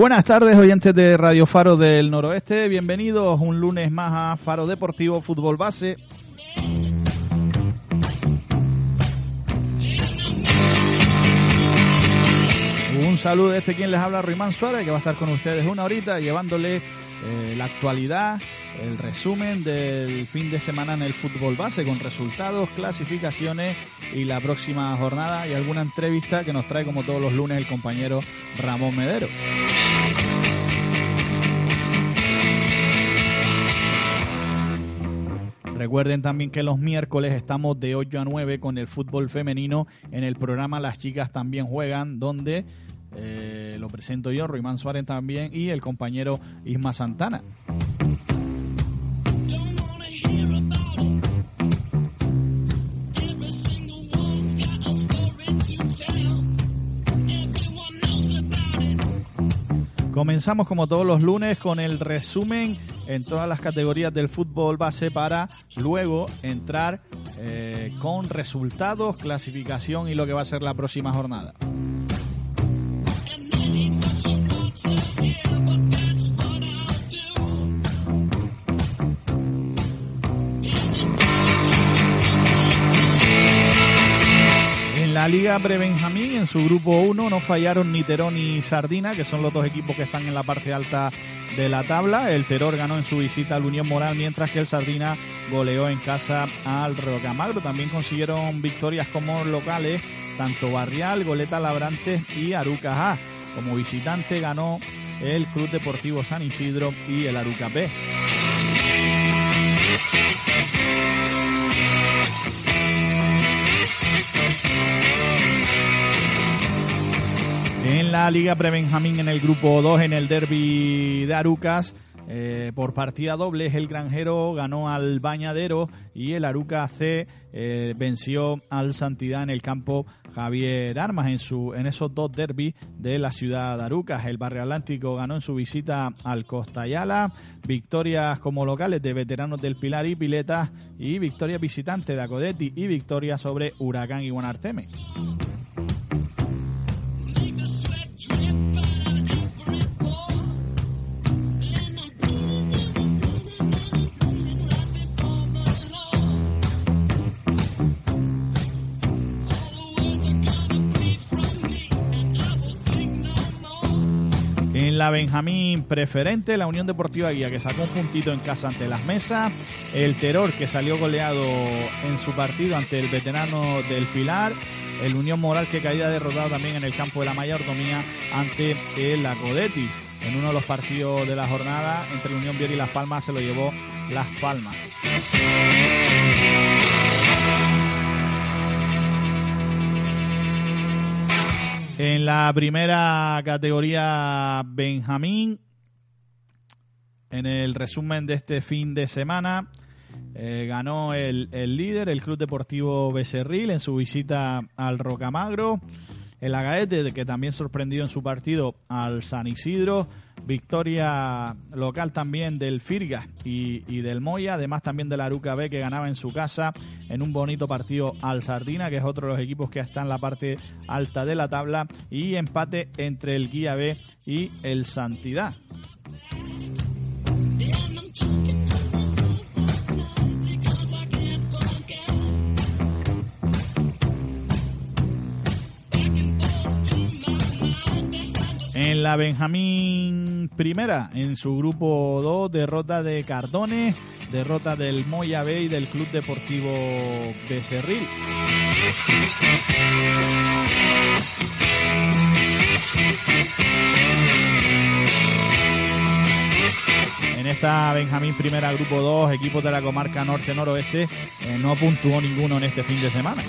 Buenas tardes, oyentes de Radio Faro del Noroeste. Bienvenidos un lunes más a Faro Deportivo Fútbol Base. Un saludo de este quien les habla, Ruimán Suárez, que va a estar con ustedes una horita llevándole eh, la actualidad, el resumen del fin de semana en el fútbol base con resultados, clasificaciones y la próxima jornada y alguna entrevista que nos trae como todos los lunes el compañero Ramón Medero. Recuerden también que los miércoles estamos de 8 a 9 con el fútbol femenino en el programa Las Chicas también juegan, donde eh, lo presento yo, Ruimán Suárez también y el compañero Isma Santana. Comenzamos como todos los lunes con el resumen en todas las categorías del fútbol base para luego entrar eh, con resultados, clasificación y lo que va a ser la próxima jornada. La Liga Pre-Benjamín, en su grupo 1, no fallaron ni Terón ni Sardina, que son los dos equipos que están en la parte alta de la tabla. El Terror ganó en su visita al Unión Moral, mientras que el Sardina goleó en casa al Rocamagro. También consiguieron victorias como locales, tanto Barrial, Goleta Labrantes y Aruca A. Como visitante ganó el Club Deportivo San Isidro y el Aruca En la Liga Prebenjamín en el grupo 2, en el derby de Arucas, eh, por partida doble, el granjero ganó al Bañadero y el Aruca C eh, venció al Santidad en el campo Javier Armas en, su, en esos dos derbis de la ciudad de Arucas. El Barrio Atlántico ganó en su visita al Costa Ayala, victorias como locales de veteranos del Pilar y Piletas y victorias visitantes de Acodetti y victorias sobre Huracán y Guanarteme. La Benjamín preferente, la Unión Deportiva Guía que sacó un puntito en casa ante las mesas, el Terror que salió goleado en su partido ante el veterano del Pilar, el Unión Moral que caía derrotado también en el campo de la mayordomía ante el Acodetti. En uno de los partidos de la jornada entre la Unión Viera y Las Palmas se lo llevó Las Palmas. En la primera categoría Benjamín, en el resumen de este fin de semana, eh, ganó el, el, líder, el Club Deportivo Becerril, en su visita al Rocamagro. El Agaete, que también sorprendió en su partido al San Isidro. Victoria local también del Firgas y, y, del Moya, además también del Aruca B, que ganaba en su casa en un bonito partido al Sardina, que es otro de los equipos que está en la parte alta de la tabla. Y empate entre el Guía B y el Santidad. En la Benjamín Primera, en su grupo 2, derrota de Cardones, derrota del Moya B y del Club Deportivo Becerril. En esta Benjamín Primera Grupo 2, equipos de la comarca norte-noroeste, eh, no puntuó ninguno en este fin de semana.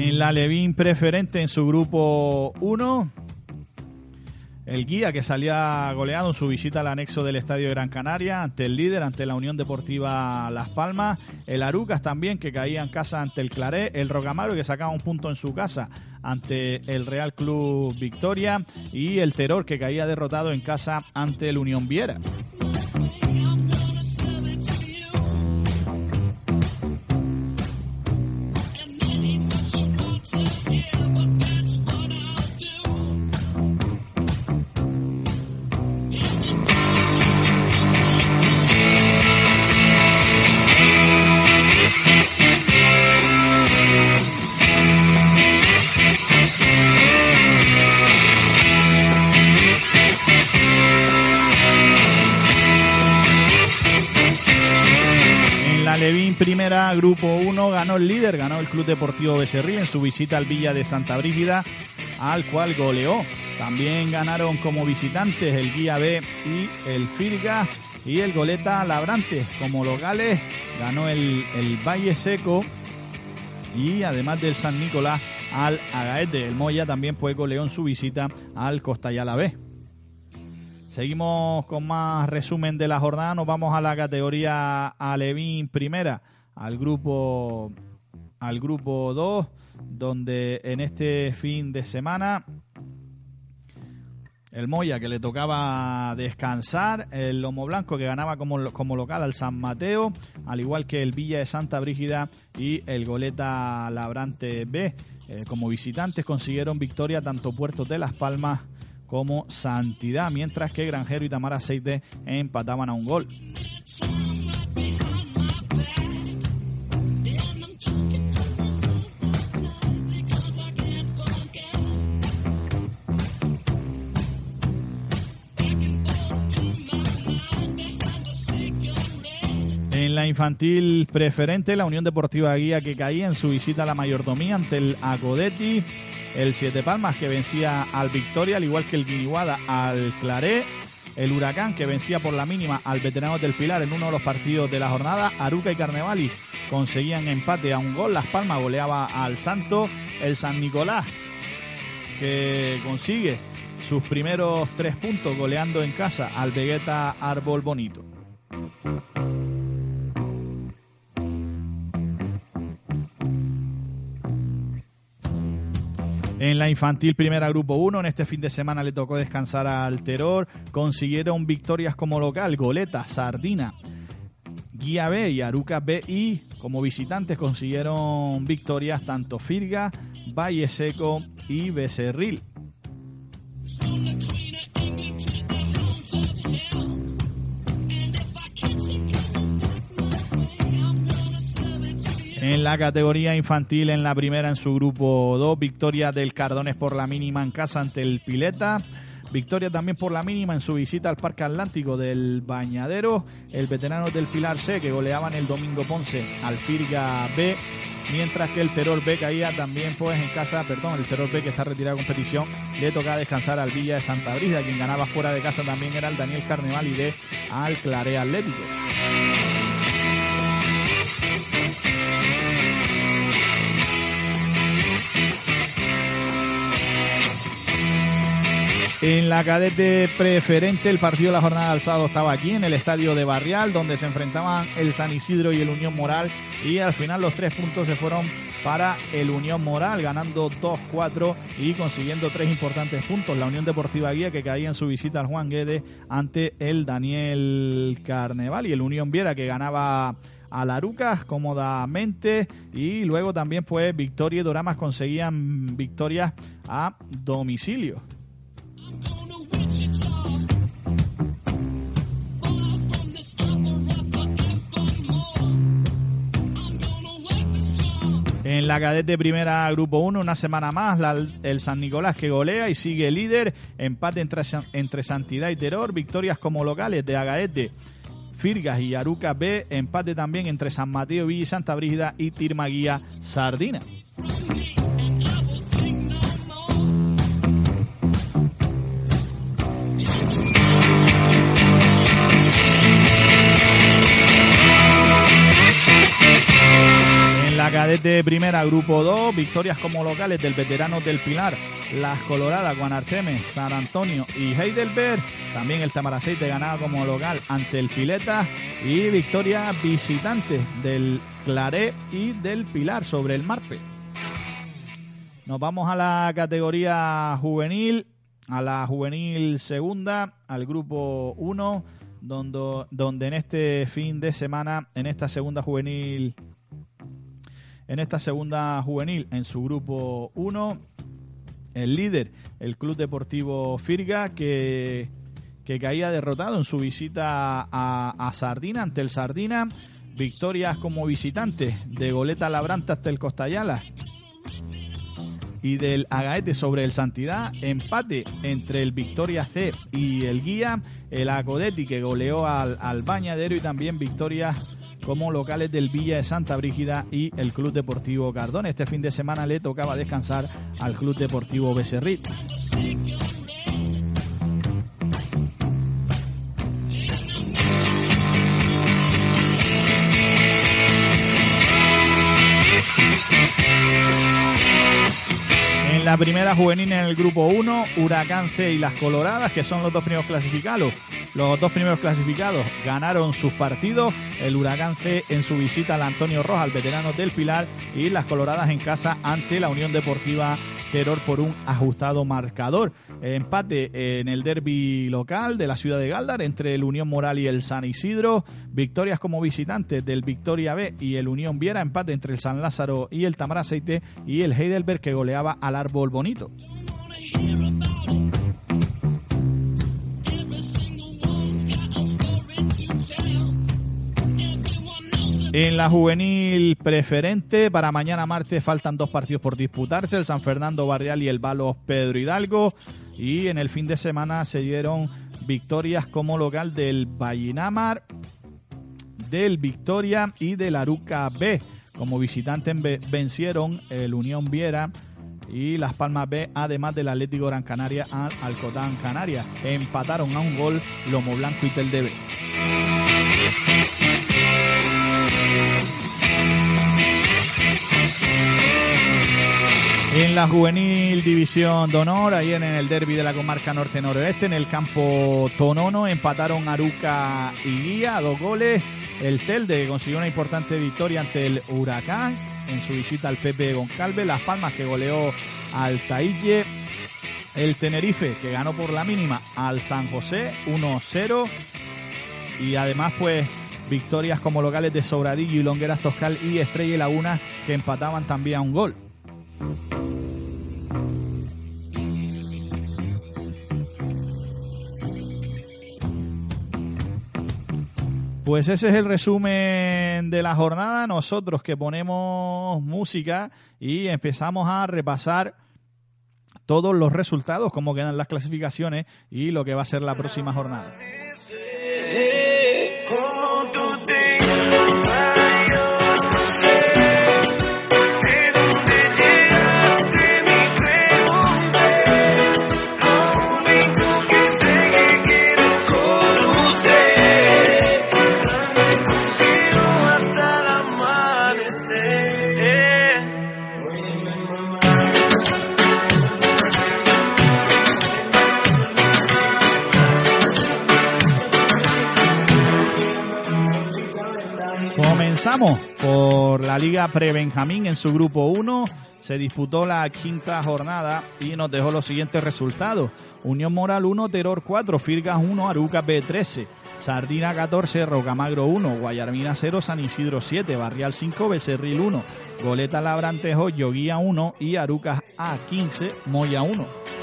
En la Levín preferente en su grupo 1, el guía que salía goleado en su visita al anexo del Estadio Gran Canaria ante el líder, ante la Unión Deportiva Las Palmas. El Arucas también que caía en casa ante el Claré. El Rocamaro que sacaba un punto en su casa ante el Real Club Victoria. Y el Terror que caía derrotado en casa ante el Unión Viera. Grupo 1, ganó el líder, ganó el Club Deportivo Becerril en su visita al Villa de Santa Brígida, al cual goleó. También ganaron como visitantes el Guía B y el Firga y el Goleta Labrantes como locales. Ganó el, Valle Seco y además del San Nicolás al Agaete. El Moya también fue goleó en su visita al Costayala B. Seguimos con más resumen de la jornada. Nos vamos a la categoría Alevín primera, al grupo al grupo 2, donde en este fin de semana el Moya que le tocaba descansar, el Lomo Blanco que ganaba como, como local al San Mateo, al igual que el Villa de Santa Brígida y el Goleta Labrante B. Eh, como visitantes consiguieron victoria tanto Puerto de Las Palmas como Santidad, mientras que Granjero y Tamar Aceite empataban a un gol. La infantil preferente, la Unión Deportiva Guía que caía en su visita a la mayordomía ante el Acodetti el Siete Palmas que vencía al Victoria, al igual que el Guiniguada al Claré, el Huracán que vencía por la mínima al Veterano del Pilar en uno de los partidos de la jornada, Aruca y Carnevali conseguían empate a un gol, Las Palmas goleaba al Santo, el San Nicolás que consigue sus primeros tres puntos goleando en casa al Vegeta Árbol Bonito. En la infantil primera grupo 1, en este fin de semana le tocó descansar al Terror. Consiguieron victorias como local, Goleta, Sardina, Guía B y Aruca B y como visitantes consiguieron victorias tanto Firga, Valle Seco y Becerril. En la categoría infantil, en la primera en su grupo 2, victoria del Cardones por la mínima en casa ante el Pileta. Victoria también por la mínima en su visita al Parque Atlántico del Bañadero. El veterano del Pilar C que goleaban el domingo Ponce al Firga B. Mientras que el Terror B caía también pues en casa, perdón, el Terror B que está retirado de competición, le toca descansar al Villa de Santa Brida. Quien ganaba fuera de casa también era el Daniel Carneval y de al Clare Atlético. En la cadete preferente, el partido de la jornada del sábado estaba aquí en el estadio de Barrial, donde se enfrentaban el San Isidro y el Unión Moral. Y al final los tres puntos se fueron para el Unión Moral, ganando 2-4 y consiguiendo tres importantes puntos. La Unión Deportiva Guía que caía en su visita al Juan Guede ante el Daniel Carneval y el Unión Viera que ganaba a Larucas cómodamente y luego también pues Victoria y Doramas conseguían victorias a domicilio. En la cadete primera, grupo 1, una semana más, el San Nicolás que golea y sigue líder. Empate entre, entre Santidad y Terror. Victorias como locales de Agaete, Firgas y Aruca B. Empate también entre San Mateo, Villa y Santa Brígida y Tirmaguía Sardina. La cadete primera, grupo 2, victorias como locales del veterano del Pilar, Las Coloradas, Guanarteme, San Antonio y Heidelberg. También el Tamaraceite ganaba como local ante el Pileta y victoria visitante del Claré y del Pilar sobre el Marpe. Nos vamos a la categoría juvenil, a la juvenil segunda, al grupo 1, donde, donde en este fin de semana, en esta segunda juvenil en esta segunda juvenil en su grupo 1. El líder, el Club Deportivo Firga, que, que caía derrotado en su visita a, Sardina, ante el Sardina. Victorias como visitante de Goleta Labranta hasta el Costayala y del Agaete sobre el Santidad. Empate entre el Victoria C y el Guía. El Acodeti que goleó al, al Bañadero y también victorias como locales del Villa de Santa Brígida y el Club Deportivo Cardón. Este fin de semana le tocaba descansar al Club Deportivo Becerril. La primera juvenil en el grupo 1, Huracán C y las Coloradas, que son los dos primeros clasificados. Los dos primeros clasificados ganaron sus partidos. El Huracán C en su visita al Antonio Rojas, al veterano del Pilar, y las Coloradas en casa ante la Unión Deportiva Terror por un ajustado marcador. Empate en el derby local de la ciudad de Galdar entre el Unión Moral y el San Isidro. Victorias como visitantes del Victoria B y el Unión Viera. Empate entre el San Lázaro y el Tamaraceite y el Heidelberg que goleaba al Árbol Bonito. En la juvenil preferente, para mañana martes faltan dos partidos por disputarse, el San Fernando Barrial y el Balos Pedro Hidalgo. Y en el fin de semana se dieron victorias como local del Vallinamar, del Victoria y del Aruca B. Como visitantes vencieron el Unión Viera y Las Palmas B, además del Atlético Gran Canaria al Alcotán Canarias. Empataron a un gol Lomo Blanco y Tel la juvenil división de honor, ahí en el derby de la comarca norte-noroeste, en el campo Tonono, empataron Aruca y Guía dos goles. El Telde consiguió una importante victoria ante el Huracán en su visita al Pepe Goncalve. Las Palmas que goleó al Taille. El Tenerife que ganó por la mínima al San José 1-0. Y además pues victorias como locales de Sobradillo y Longueras Toscal y Estrella y Laguna que empataban también a un gol. Pues ese es el resumen de la jornada. Nosotros que ponemos música y empezamos a repasar todos los resultados, cómo quedan las clasificaciones y lo que va a ser la próxima jornada. Por la Liga Pre-Benjamín en su grupo 1. Se disputó la quinta jornada y nos dejó los siguientes resultados. Unión Moral 1, Terror 4, Firgas 1, Aruca B 13, Sardina 14, Rocamagro 1, Guayarmina 0, San Isidro 7, Barrial 5, Becerril 1, Goleta Labrantejo, Yoguía 1 y Arucas A 15, Moya 1.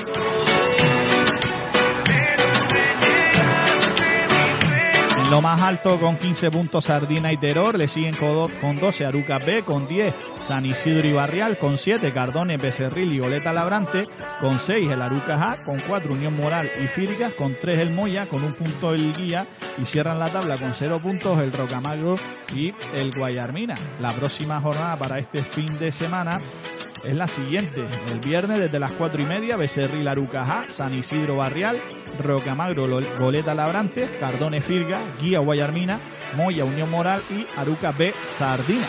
Lo más alto con 15 puntos Sardina y Terror, le siguen con 12 Aruca B, con 10 San Isidro y Barrial, con 7 Cardones, Becerril y Goleta Labrante, con 6 el Arucas A, con 4 Unión Moral y Fíricas, con 3 el Moya, con un punto el Guía y cierran la tabla con 0 puntos el Rocamagro y el Guayarmina. La próxima jornada para este fin de semana es la siguiente. El viernes desde las 4 y media, Becerril Arucajá, San Isidro Barrial, Rocamagro Goleta Labrante, Cardone Firga, Guía Guayarmina, Moya Unión Moral y Aruca B Sardina.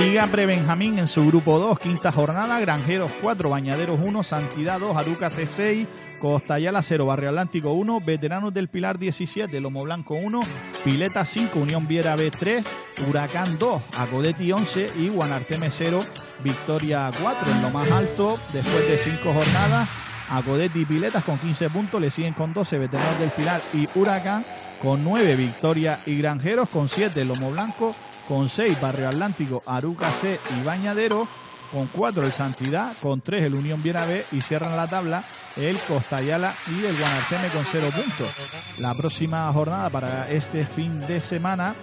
Liga Pre-Benjamín en su grupo 2, quinta jornada, Granjeros 4, Bañaderos 1, Santidad 2, Aruca C6, Costayala 0, Barrio Atlántico 1, Veteranos del Pilar 17, Lomo Blanco 1, Pileta 5, Unión Viera B 3, Huracán 2, Acodeti 11 y Guanarteme 0, Victoria 4 en lo más alto después de 5 jornadas. Acodeti y Piletas con 15 puntos, le siguen con 12 Veteranos del Pilar y Huracán con 9 Victoria y Granjeros con 7 Lomo Blanco, con 6 Barrio Atlántico, Aruca C y Bañadero, con 4 el Santidad, con 3 el Unión Viera B y cierran la tabla el Costayala y el Guanarteme con 0 puntos. La próxima jornada para este fin de semana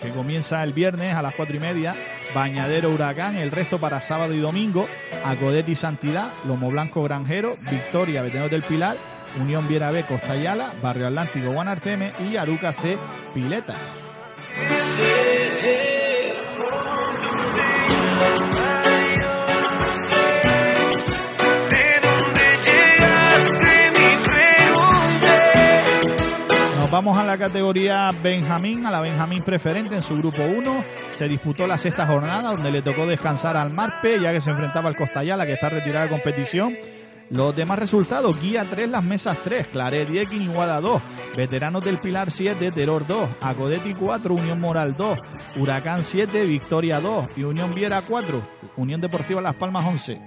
que comienza el viernes a las 4 y media, Bañadero Huracán, el resto para sábado y domingo, Acodet y Santidad, Lomo Blanco Granjero, Victoria Vetenos del Pilar, Unión Viera B Costayala, Barrio Atlántico Guanarteme y Aruca C Pileta. Vamos a la categoría Benjamín, a la Benjamín preferente en su grupo 1. Se disputó la sexta jornada donde le tocó descansar al Marpe ya que se enfrentaba al Costayala que está retirada de competición. Los demás resultados, Guía 3, Las Mesas 3, Claret 10, Quiniguada 2, Veteranos del Pilar 7, Terror 2, Acodeti 4, Unión Moral 2, Huracán 7, Victoria 2 y Unión Viera 4, Unión Deportiva Las Palmas 11.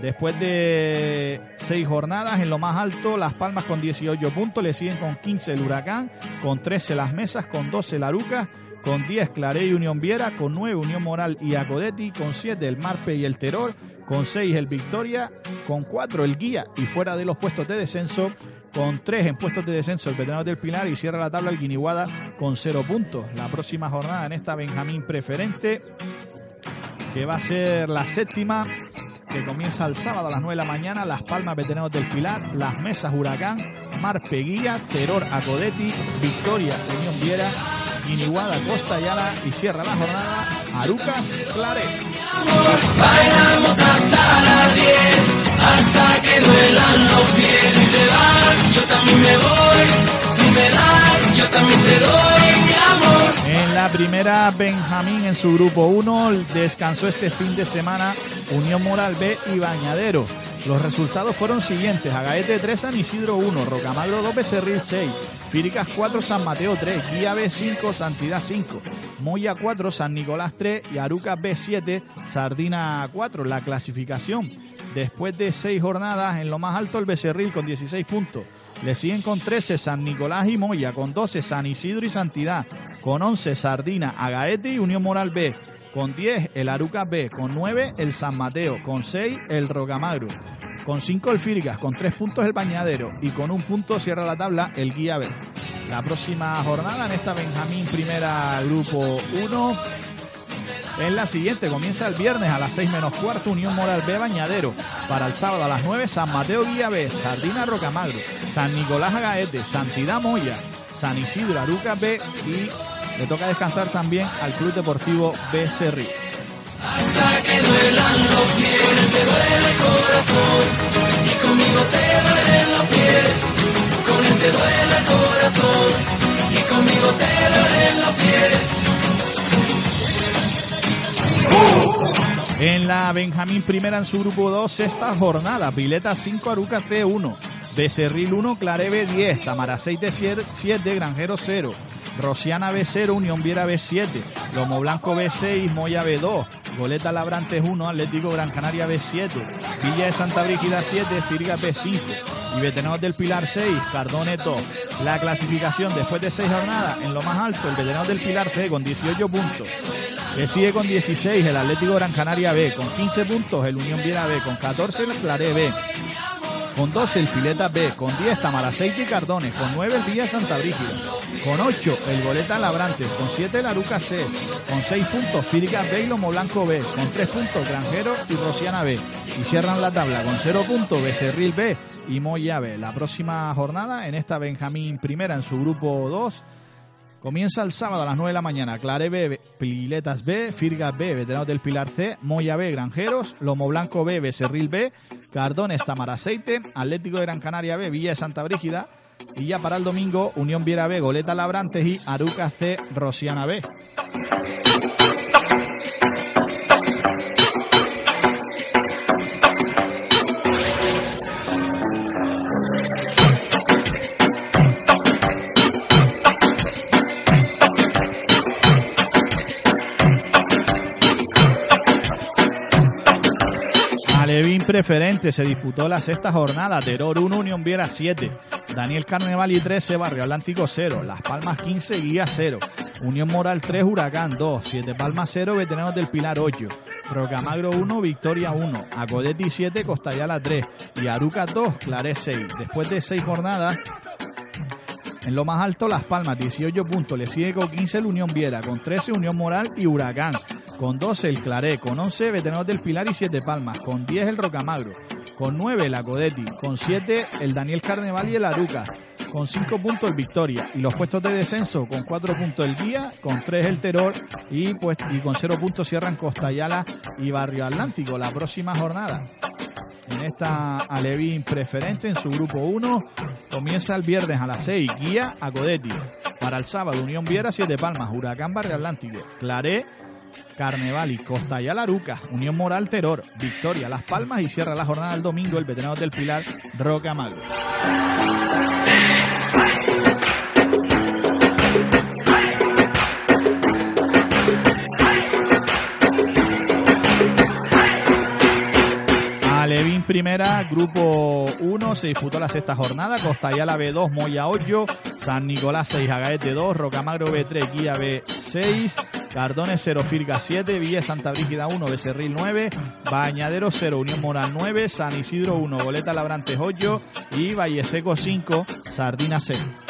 Después de seis jornadas, en lo más alto, Las Palmas con 18 puntos, le siguen con 15 el Huracán, con 13 Las Mesas, con 12 la Aruca, con 10 Claré y Unión Viera, con 9 Unión Moral y Acodeti, con 7 el Marpe y el Terror, con 6 el Victoria, con 4 el Guía y fuera de los puestos de descenso, con 3 en puestos de descenso el Veterano del Pilar y cierra la tabla el Guiniguada con 0 puntos. La próxima jornada en esta Benjamín preferente, que va a ser la séptima, que comienza el sábado a las 9 de la mañana, Las Palmas Veteranos del Pilar, Las Mesas Huracán, Marpe Guía, Terror Acodeti, Victoria Unión Viera, Guiniguada Costa Yala y cierra la jornada Arucas Claret. Bailamos hasta las 10, hasta que duelan los pies. Si te vas, yo también me voy. Si me das, yo también te doy amor. En la primera, Benjamín en su grupo 1 descansó este fin de semana Unión Moral B y Bañadero. Los resultados fueron siguientes: Agaete 3, San Isidro 1, Rocamagro 2, Becerril 6, Fíricas 4, San Mateo 3, Guía B 5, Santidad 5, Moya 4, San Nicolás 3 y Aruca B 7, Sardina 4. La clasificación después de seis jornadas en lo más alto el Becerril con 16 puntos. Le siguen con 13 San Nicolás y Moya, con 12 San Isidro y Santidad, con 11 Sardina, Agaete y Unión Moral B, con 10 el Aruca B, con 9 el San Mateo, con 6 el Rocamagro, con 5 el Fíricas, con 3 puntos el Bañadero y con un punto cierra la tabla el Guía B. La próxima jornada en esta Benjamín Primera Grupo 1 es la siguiente, comienza el viernes a las 6 menos cuarto, Unión Moral B Bañadero. Para el sábado a las 9, San Mateo Guía B, Sardina Rocamagro, San Nicolás Agaete, Santidad Moya, San Isidro Aruca B y le toca descansar también al Club Deportivo Becerril. Hasta que duelan los pies, te duele el corazón. Y conmigo te duelen los pies, con él te duele el corazón. Y conmigo te duelen los pies. En la Benjamín Primera en su grupo 2, sexta jornada, Pileta 5, Aruca T1, Becerril 1, Clarebe 10, Tamaraceite 7, Granjero 0, Rosiana B0, Unión Viera B7, Lomo Blanco B6, Moya B2, Goleta Labrantes 1, Atlético Gran Canaria B7, Villa de Santa Brígida 7, Firga B5 y Veteranos del Pilar 6, Cardone 2. La clasificación después de seis jornadas en lo más alto, el Veteranos del Pilar C con 18 puntos. Le sigue con 16 el Atlético Gran Canaria B, con 15 puntos el Unión Viera B, con 14 el Claré B. Con 12 el Pileta B. Con 10 Tamaraceite y Cardones. Con 9 el Villa Santa Brígida. Con 8 el Goleta Labrantes. Con 7 el Aruca C. Con 6 puntos Fírica B y Lomo Blanco B. Con 3 puntos Granjero y Rosiana B. Y cierran la tabla con 0 puntos Becerril B y Moya B. La próxima jornada en esta Benjamín Primera en su grupo 2 Comienza el sábado a las 9 de la mañana. Clare B, Piletas B, Firgas B, Veteranos del Pilar C, Moya B, Granjeros, Lomo Blanco B, Becerril B, Cardones, Tamaraceite, Atlético de Gran Canaria B, Villa de Santa Brígida. Y ya para el domingo, Unión Viera B, Goleta Labrantes y Aruca C, Rosiana B. preferente se disputó la sexta jornada. Terror 1, Unión Viera 7. Daniel Carneval y 13, Barrio Atlántico 0. Las Palmas 15, Guía 0. Unión Moral 3, Huracán 2. 7 Palmas 0, Veteranos del Pilar 8. Rocamagro 1, Victoria 1. Acodetti 7, Costayala 3. Y Aruca 2, Claré 6. Después de 6 jornadas, en lo más alto, Las Palmas, 18 puntos. Le sigue con 15 el Unión Viera, con 13 Unión Moral y Huracán. Con 12 el Claré, con 11 Veteranos del Pilar y 7 Palmas. Con 10 el Rocamagro. Con 9 el Acodetti. Con 7 el Daniel Carneval y el Aruca. Con 5 puntos el Victoria. Y los puestos de descenso con 4 puntos el Guía. Con 3 el Terror. Y, pues, y con 0 puntos cierran Costayala y Barrio Atlántico. La próxima jornada en esta Alevín preferente en su grupo 1. Comienza el viernes a las 6, Guía a Codetti. Para el sábado, Unión Viera, Siete Palmas, Huracán Barrio Atlántico, Claré, Carneval y Costa y Alaruca, Unión Moral Terror, Victoria Las Palmas y cierra la jornada el domingo el veterano del Pilar, Roca Magro. Alevín Primera, Grupo 1, se disputó la sexta jornada, Costayala B2, Moya 8, San Nicolás 6, Agaete 2, Rocamagro B3, Guía B6, Cardones 0, Firga 7, Villa Santa Brígida 1, Becerril 9, Bañadero 0, Unión Moral 9, San Isidro 1, Goleta Labrantes 8 y Valle Seco 5, Sardina 0.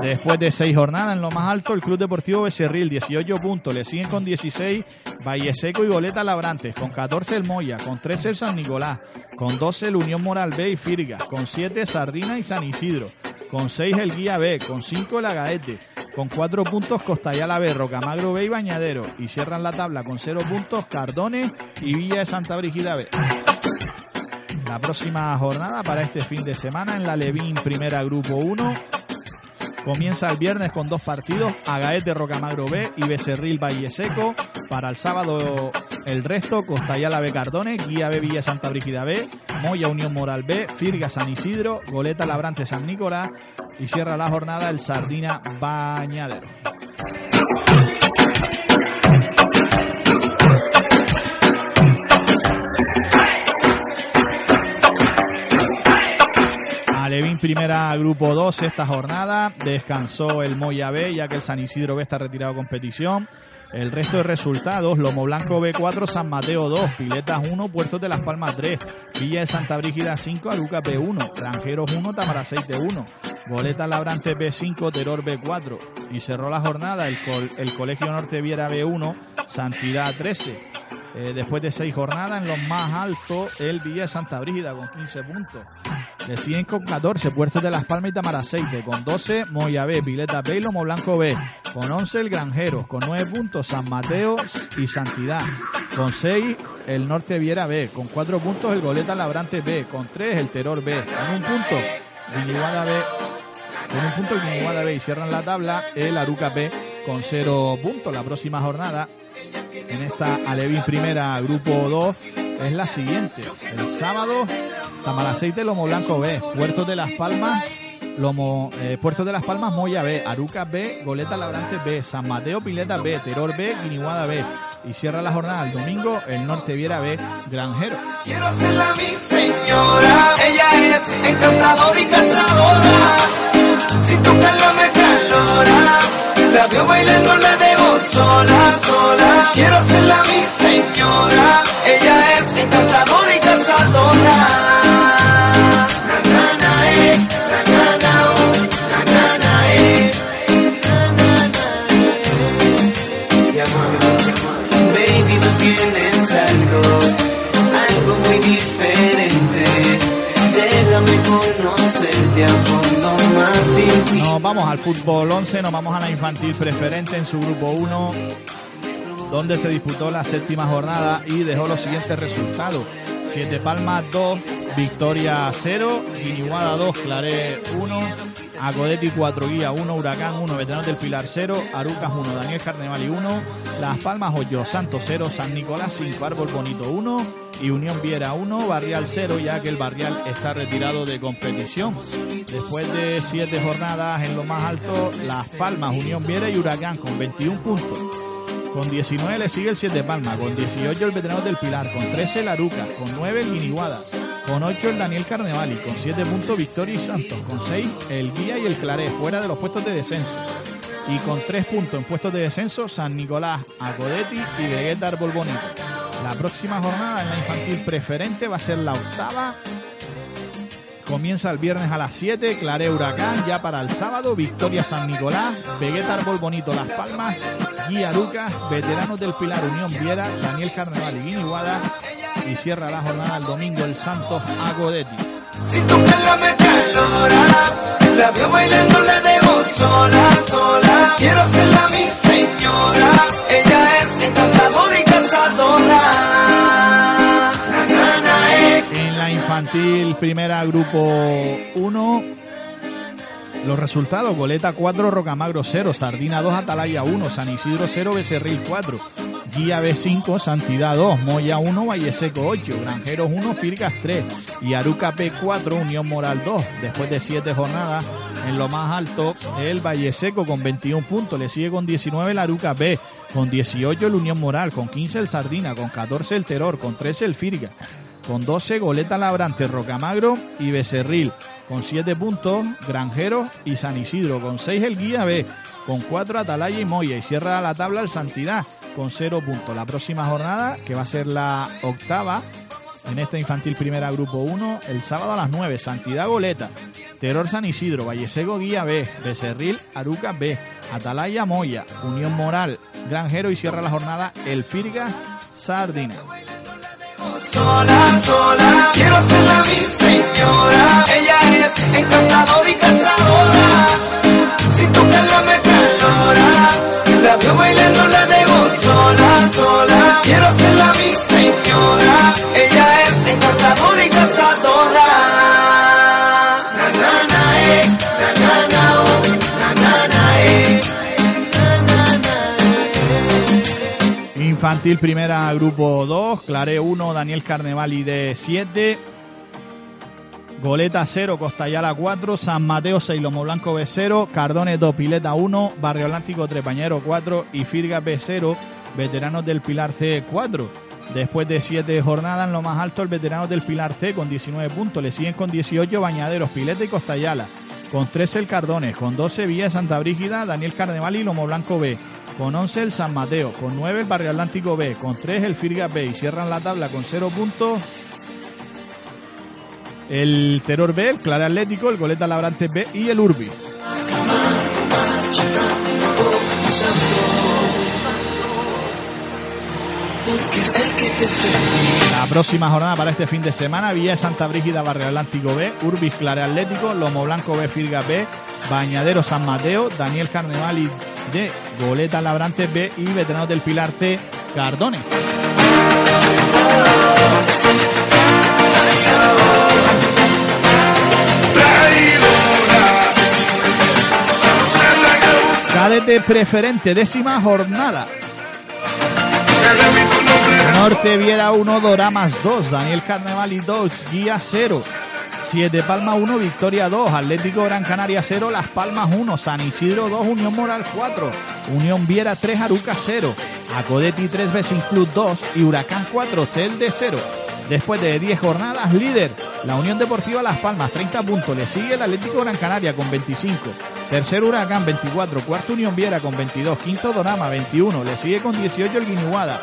Después de seis jornadas en lo más alto, el Club Deportivo Becerril, 18 puntos. Le siguen con 16 Valle Seco y Goleta Labrantes. Con 14 el Moya. Con 13 el San Nicolás. Con 12 el Unión Moral B y Firga. Con 7 Sardina y San Isidro. Con 6 el Guía B. Con 5 el Agaete. Con 4 puntos Costayala B, Rocamagro B y Bañadero. Y cierran la tabla con 0 puntos Cardones y Villa de Santa Brígida B. La próxima jornada para este fin de semana en la Levín Primera Grupo 1 Comienza el viernes con dos partidos, Agaete Rocamagro B y Becerril Valle Seco. Para el sábado el resto, Costayala B Cardones, Guía B Villa Santa Brígida B, Moya Unión Moral B, Firga San Isidro, Goleta Labrante San Nicolás y cierra la jornada el Sardina Bañadero. Alevín Primera Grupo 2 esta jornada. Descansó el Moya B ya que el San Isidro B está retirado de competición. El resto de resultados, Lomo Blanco B4, San Mateo 2, Piletas 1, Puertos de Las Palmas 3, Villa de Santa Brígida 5, Aruca B1, Granjeros 1, Tamaraceite 1, Goleta Labrante B5, Terror B4. Y cerró la jornada el, col- el Colegio Norte Viera B1, Santidad 13. Eh, después de seis jornadas, en los más altos, el Villa de Santa Brígida con 15 puntos. Le siguen con 14, Puertos de Las Palmas y Tamaraceite. Con 12, Moya B, Pileta B y Lomo Blanco B. Con 11, el Granjeros. Con 9 puntos, San Mateo y Santidad. Con 6, el Norte Viera B. Con 4 puntos, el Goleta Labrante B. Con 3, el Terror B. Con un punto, Viniguada B. Con un punto, Viniguada B. Y cierran la tabla, el Aruca B. Con 0 puntos. La próxima jornada en esta Alevín Primera Grupo 2 es la siguiente. El sábado, Tamaraceite, Lomo Blanco B, Puertos de Las Palmas, Lomo, eh, de Las Palmas, Moya B, Aruca B, Goleta Labrante B, San Mateo, Pileta B, Terror B, Guiniguada B. Y cierra la jornada el domingo, el Norte Viera B, Granjero. Quiero hacerla mi señora, ella es encantadora y cazadora. Si tocarla me calora, la veo bailando, la dejo sola, sola. Quiero hacerla mi señora, ella es fútbol 11, nos vamos a la infantil preferente en su grupo 1, donde se disputó la séptima jornada y dejó los siguientes resultados. Siete Palmas 2, Victoria 0, Guiniguada 2, Claré 1, Agodetti 4, Guía 1, Huracán 1, Veteranos del Pilar 0, Arucas 1, Daniel Carnevali 1, Las Palmas 8, Santos 0, San Nicolás 5, Árbol Bonito 1 y Unión Viera 1, Barrial 0, ya que el Barrial está retirado de competición. Después de siete jornadas en lo más alto, Las Palmas, Unión Viera y Huracán con 21 puntos. Con 19 le sigue el 7 Palma, con 18 el Veterano del Pilar, con 13 el Aruca, con 9 el Guiniguada, con 8 el Daniel Carnevali, con 7 puntos Victoria y Santos, con 6 el Guía y el Claré, fuera de los puestos de descenso. Y con 3 puntos en puestos de descenso, San Nicolás, Acodetti y Vegueta Árbol Bonito. La próxima jornada en la infantil preferente va a ser la octava. Comienza el viernes a las 7, Claré Huracán, ya para el sábado, Victoria San Nicolás, Vegueta Árbol Bonito Las Palmas, Guía Lucas, Veteranos del Pilar Unión Viera, Daniel Carnaval y Guiniguada, y cierra la jornada el domingo el Santos Agodetti. Si toca la metalora, la veo bailando, la dejo sola, sola. Quiero hacerla mi señora, ella es encantadora y cazadora. Na, na, na, eh. En la infantil primera grupo 1, los resultados, Goleta 4, Rocamagro 0, Sardina 2, Atalaya 1, San Isidro 0, Becerril 4, Guía B5, Santidad 2, Moya 1, Valleseco 8, Granjeros 1, Firgas 3 y Aruca P4, Unión Moral 2. Después de 7 jornadas, en lo más alto, el Valleseco con 21 puntos, le sigue con 19 el Aruca B, con 18 el Unión Moral, con 15 el Sardina, con 14 el Terror, con 13 el Firga, con 12 Goleta Labrante, Rocamagro y Becerril, con 7 puntos Granjeros y San Isidro, con 6 el Guía B, con 4 Atalaya y Moya y cierra la tabla el Santidad con 0 puntos. La próxima jornada, que va a ser la octava en esta infantil primera grupo 1, el sábado a las 9, Santidad Goleta, Terror San Isidro, Vallesego Guía B, Becerril Aruca B, Atalaya Moya, Unión Moral, Granjero y cierra la jornada el Firga Sardina. Sola, sola, quiero hacerla mi señora. Encantadora y cazadora. Si toca la metalora, la veo bailando, la dejo sola, sola. Quiero hacerla mi señora. Ella es encantadora y cazadora. Na, na, na, eh. Na, na, na, oh. Na, na, na, eh. Eh. Infantil primera grupo 2, Claré 1, Daniel Carnevali de 7, Goleta 0, Costayala 4, San Mateo 6, Lomo Blanco B 0, Cardones 2, Pileta 1, Barrio Atlántico Trepañero 4 y Firga B 0, Veteranos del Pilar C 4. Después de 7 jornadas en lo más alto, el Veteranos del Pilar C con 19 puntos, le siguen con 18 Bañaderos, Pileta y Costayala, con 13 el Cardones, con 12 Villa Santa Brígida, Daniel Carneval y Lomo Blanco B, con 11 el San Mateo, con 9 el Barrio Atlántico B, con 3 el Firga B. Y cierran la tabla con 0 puntos el Terror B, el Clara Atlético, el Goleta Labrante B y el Urbi. La próxima jornada para este fin de semana, Villa de Santa Brígida, Barrio Atlántico B, Urbis Clara Atlético, Lomo Blanco B, Firga B, Bañadero San Mateo, Daniel Carnevali de Goleta Labrante B y Veteranos del Pilar C, Cadete preferente, décima jornada. Norte Viera 1, Doramas 2, Daniel Carnevali 2, Guía 0, Siete Palmas 1, Victoria 2, Atlético Gran Canaria 0, Las Palmas 1, San Isidro 2, Unión Moral 4, Unión Viera 3, Aruca 0, Acodetti 3, Becin Club 2 y Huracán 4, Telde 0. Después de 10 jornadas, líder, la Unión Deportiva Las Palmas, 30 puntos. Le sigue el Atlético Gran Canaria con 25. Tercer Huracán, 24. Cuarto Unión Viera con 22. Quinto Dorama, 21. Le sigue con 18 el Guiniguada.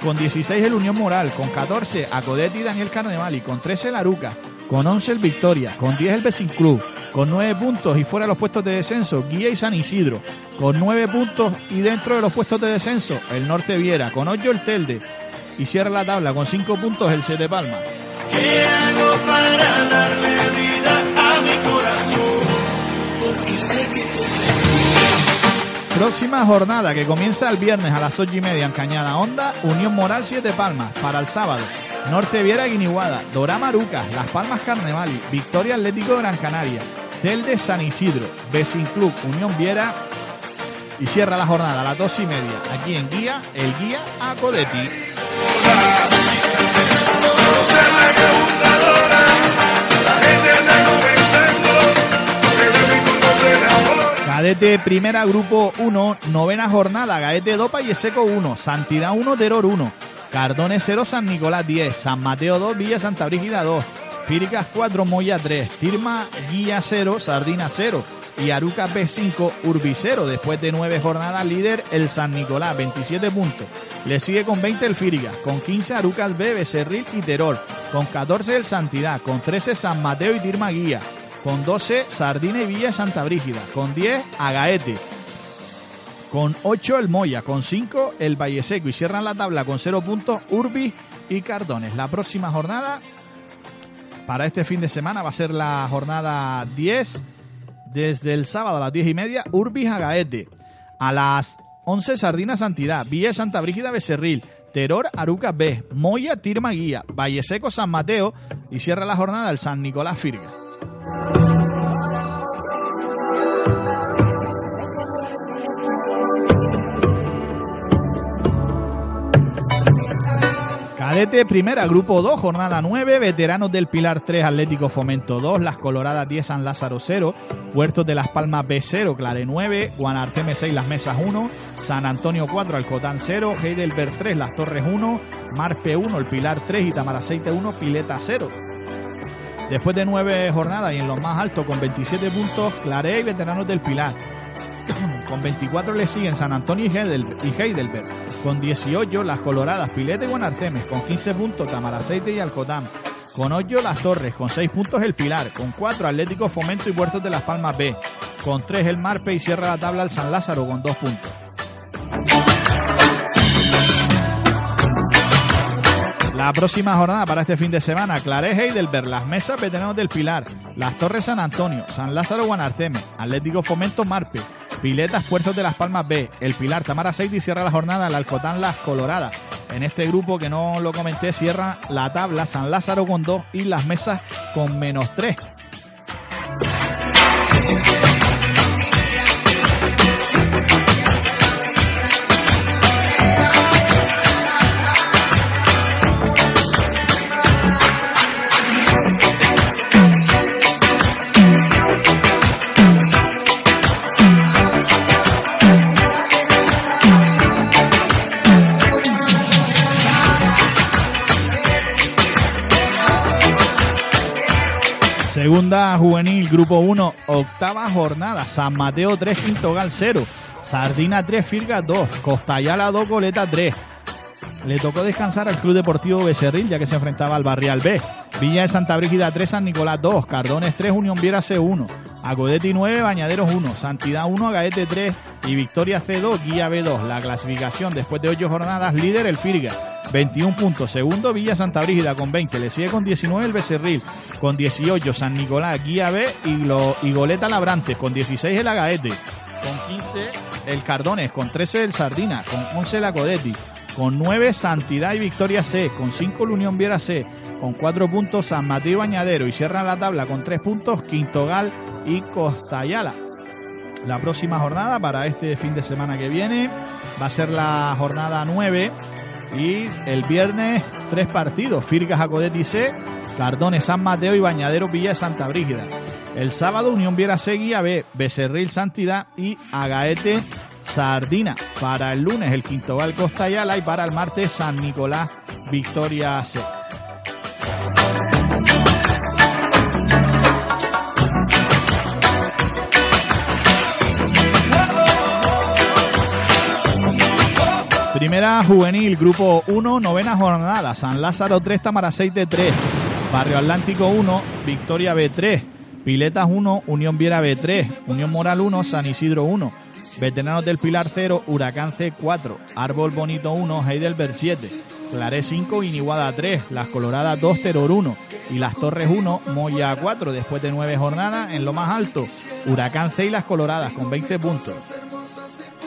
Con 16 el Unión Moral. Con 14 Acodetti y Daniel Carnevali. Con 13 el Aruca. Con 11 el Victoria. Con 10 el Becin Club. Con 9 puntos y fuera de los puestos de descenso, Guía y San Isidro. Con 9 puntos y dentro de los puestos de descenso, el Norte Viera. Con 8 el Telde. Y cierra la tabla con 5 puntos el Siete Palmas. Próxima jornada que comienza el viernes a las 8 y media en Cañada Honda, Unión Moral Siete Palmas. Para el sábado, Norte Viera Guiniguada, Dora Marucas, Las Palmas Carnevali, Victoria Atlético de Gran Canaria, Telde San Isidro, Besin Club, Unión Viera y cierra la jornada a las 2 y media aquí en Guía, el Guía a Codetti. Cadete Primera Grupo 1, novena jornada, Gaete Dopa y Eseco 1, Santidad 1, Terror 1, Cardones 0, San Nicolás 10, San Mateo 2, Villa Santa Brígida 2, Fíricas 4, Moya 3, Tirma Guía 0, Sardina 0 y Aruca B5, Urbi 0. Después de nueve jornadas, líder el San Nicolás, 27 puntos. Le sigue con 20 el Fíricas, con 15 Arucas B, Becerril y Terror, con 14 el Santidad, con 13 San Mateo y Tirma Guía, con 12 Sardina y Villa Santa Brígida, con 10 Agaete, con 8 el Moya, con 5 el Valle Seco y cierran la tabla con 0 puntos Urbi y Cardones. La próxima jornada para este fin de semana va a ser la jornada 10 desde el sábado a las 10 y media Urbi a Gaete. A las 11 Sardina Santidad, Villa Santa Brígida Becerril, Terror Aruca B, Moya Tirma Guía, Valle Seco San Mateo y cierra la jornada el San Nicolás Firga. Cadete Primera, Grupo 2, Jornada 9, Veteranos del Pilar 3, Atlético Fomento 2, Las Coloradas 10, San Lázaro 0, Puertos de las Palmas B 0, Clare 9, Guanarteme 6, Las Mesas 1, San Antonio 4, Alcotán 0, Heidelberg 3, Las Torres 1, Marpe 1, El Pilar 3 y Tamaraceite 1, Pileta 0. Después de nueve jornadas y en los más altos con 27 puntos, Clare y Veteranos del Pilar. Con 24 le siguen San Antonio y Heidel- y Heidelberg. Con 18 las Coloradas, Pilete y Guanartemes. Con 15 puntos Tamaraceite y Alcotán. Con 8 las Torres. Con 6 puntos el Pilar. Con 4 Atlético Fomento y Puertos de las Palmas B. Con 3 el Marpe y cierra la tabla el San Lázaro con 2 puntos. La próxima jornada para este fin de semana, Claré Heidelberg, Las Mesas Veteranos del Pilar, Las Torres San Antonio, San Lázaro Guanarteme, Atlético Fomento Marpe, Piletas Puertos de las Palmas B, El Pilar Tamara Aceite y cierra la jornada el Alcotán Las Coloradas. En este grupo que no lo comenté, cierra la tabla San Lázaro con 2 y Las Mesas con menos 3. Segunda juvenil, grupo 1, octava jornada. San Mateo 3, Quinto Gal 0. Sardina 3, Firga 2. Costayala 2, Goleta 3. Le tocó descansar al Club Deportivo Becerril ya que se enfrentaba al Barrial B. Villa de Santa Brígida 3, San Nicolás 2. Cardones 3, Unión Viera C 1. Agodetti 9, Bañaderos 1. Santidad 1, Agaete 3 y Victoria C2, Guía B2. La clasificación después de 8 jornadas, líder el Firga. 21 puntos. Segundo, Villa Santa Brígida con 20. Le sigue con 19 el Becerril. Con 18, San Nicolás, Guía B y, y Goleta Labrantes. Con 16 el Agaete. Con 15 el Cardones. Con 13 el Sardina. Con 11 el Acodetti. Con 9 Santidad y Victoria C. Con 5 la Unión Viera C. Con 4 puntos San Mateo Bañadero. Y cierran la tabla con 3 puntos Quintogal y Costayala. La próxima jornada para este fin de semana que viene va a ser la jornada 9 y el viernes tres partidos, Firgas Acodetti C, Cardones San Mateo y Bañadero Villa de Santa Brígida. El sábado Unión Viera C Guía B, Becerril Santidad y Agaete Sardina. Para el lunes el Quintoval Costayala y para el martes San Nicolás Victoria C. Primera juvenil, grupo 1, novena jornada. San Lázaro 3, Tamaraceite 3. Barrio Atlántico 1, Victoria B3. Piletas 1, Unión Viera B3. Unión Moral 1, San Isidro 1. Veteranos del Pilar 0, Huracán C 4. Árbol Bonito 1, Heidelberg 7. Claré 5, Iniguada 3, Las Coloradas 2, Terror 1 y Las Torres 1, Moya 4. Después de nueve jornadas, en lo más alto, Huracán 6, Las Coloradas con 20 puntos.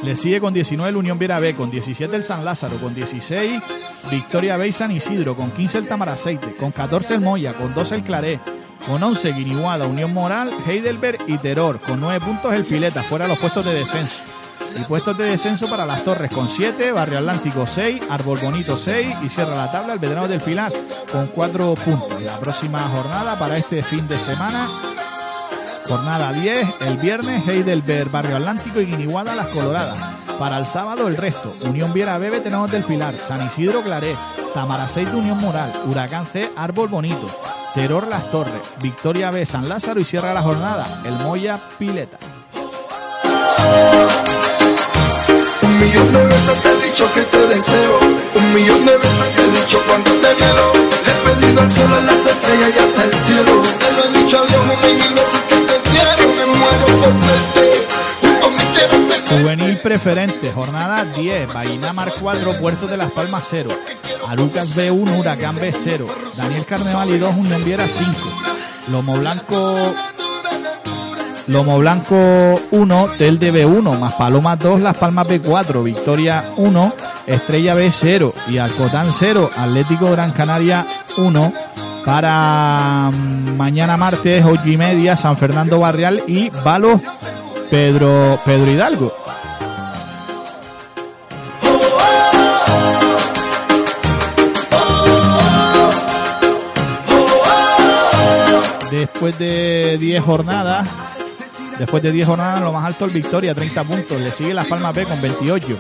Le sigue con 19 el Unión Viera B, con 17 el San Lázaro, con 16 Victoria B y San Isidro, con 15 el Tamaraceite, con 14 el Moya, con 12 el Claré, con 11 Guiniguada, Unión Moral, Heidelberg y Terror, con 9 puntos el Pileta, fuera los puestos de descenso. Y puestos de descenso para las Torres con 7, Barrio Atlántico 6, Árbol Bonito 6 y cierra la tabla el Veterano del Pilar con 4 puntos. La próxima jornada para este fin de semana Jornada 10, el viernes, Heidelberg, Barrio Atlántico y Guiniguada, Las Coloradas. Para el sábado, el resto. Unión Viera B, tenemos del Pilar, San Isidro, Claré, Tamaraceite, Unión Moral, Huracán C, Árbol Bonito, Terror Las Torres, Victoria B, San Lázaro y cierra la jornada, el Moya Pileta. Un millón de veces te he dicho que te deseo. Un millón de veces te he dicho cuando te anhelo. He pedido al sol, a las estrellas y hasta el cielo. Se lo he dicho a Dios una y mil veces que te quiero. Me muero por verte. Junto a mí quiero tener. Juvenil preferente, jornada 10, Bahía Mar 4, Puerto de Las Palmas 0, Arucas B1, Huracán B 0, Daniel Carneval y 2, Unión Viera 5, Lomo Blanco Lomo Blanco 1, Tel de B1, más Palomas 2, Las Palmas B4, Victoria 1, Estrella B 0 y Alcotán 0, Atlético Gran Canaria 1. Para mm, mañana martes, 8 y media, San Fernando Barrial y Balos Pedro, Pedro Hidalgo. Después de 10 jornadas, después de 10 jornadas, lo más alto el Victoria, 30 puntos. Le sigue Las Palmas B con 28.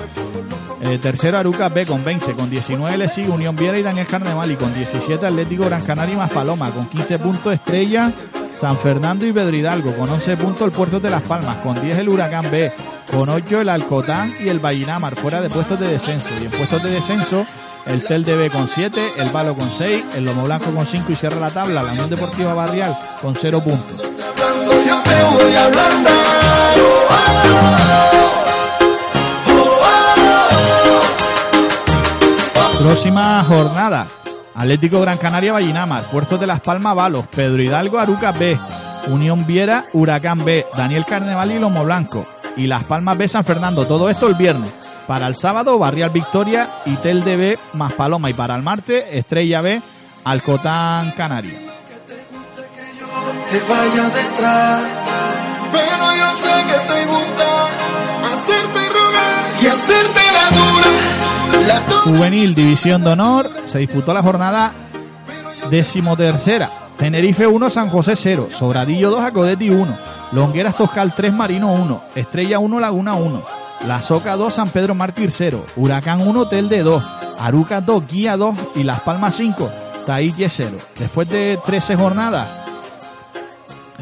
Eh, tercero Arucas B con 20. Con 19 le sigue Unión Viera y Daniel Carneval. Y con 17 Atlético Gran Canaria y más Paloma. Con 15 puntos Estrella, San Fernando y Pedro Hidalgo. Con 11 puntos el Puerto de Las Palmas. Con 10 el Huracán B. Con 8 el Alcotán y el Vallinamar fuera de puestos de descenso. Y en puestos de descenso el Tel de B con 7, el Balo con 6, el Lomo Blanco con 5 y cierra la tabla la Unión Deportiva Barrial con 0 puntos. Próxima jornada. Atlético Gran Canaria Vallinamar, Puerto de Las Palmas Balos, Pedro Hidalgo Arucas B, Unión Viera Huracán B, Daniel Carneval y Lomo Blanco y Las Palmas B San Fernando. Todo esto el viernes. Para el sábado, Barrial Victoria y Tel de B más Paloma. Y para el martes, Estrella B, Alcotán Canaria. te vaya detrás. Pero yo sé que te gusta hacerte rogar y hacerte la dura. La dura. Juvenil División de Honor se disputó la jornada decimotercera. Tenerife 1, San José 0, Sobradillo 2, Acodetti 1, Longueras Toscal 3, Marino 1, Estrella 1, Laguna 1, La Soca 2, San Pedro Mártir 0, Huracán 1, Tel de 2, Aruca 2, Guía 2 y Las Palmas 5, Taille 0. Después de 13 jornadas,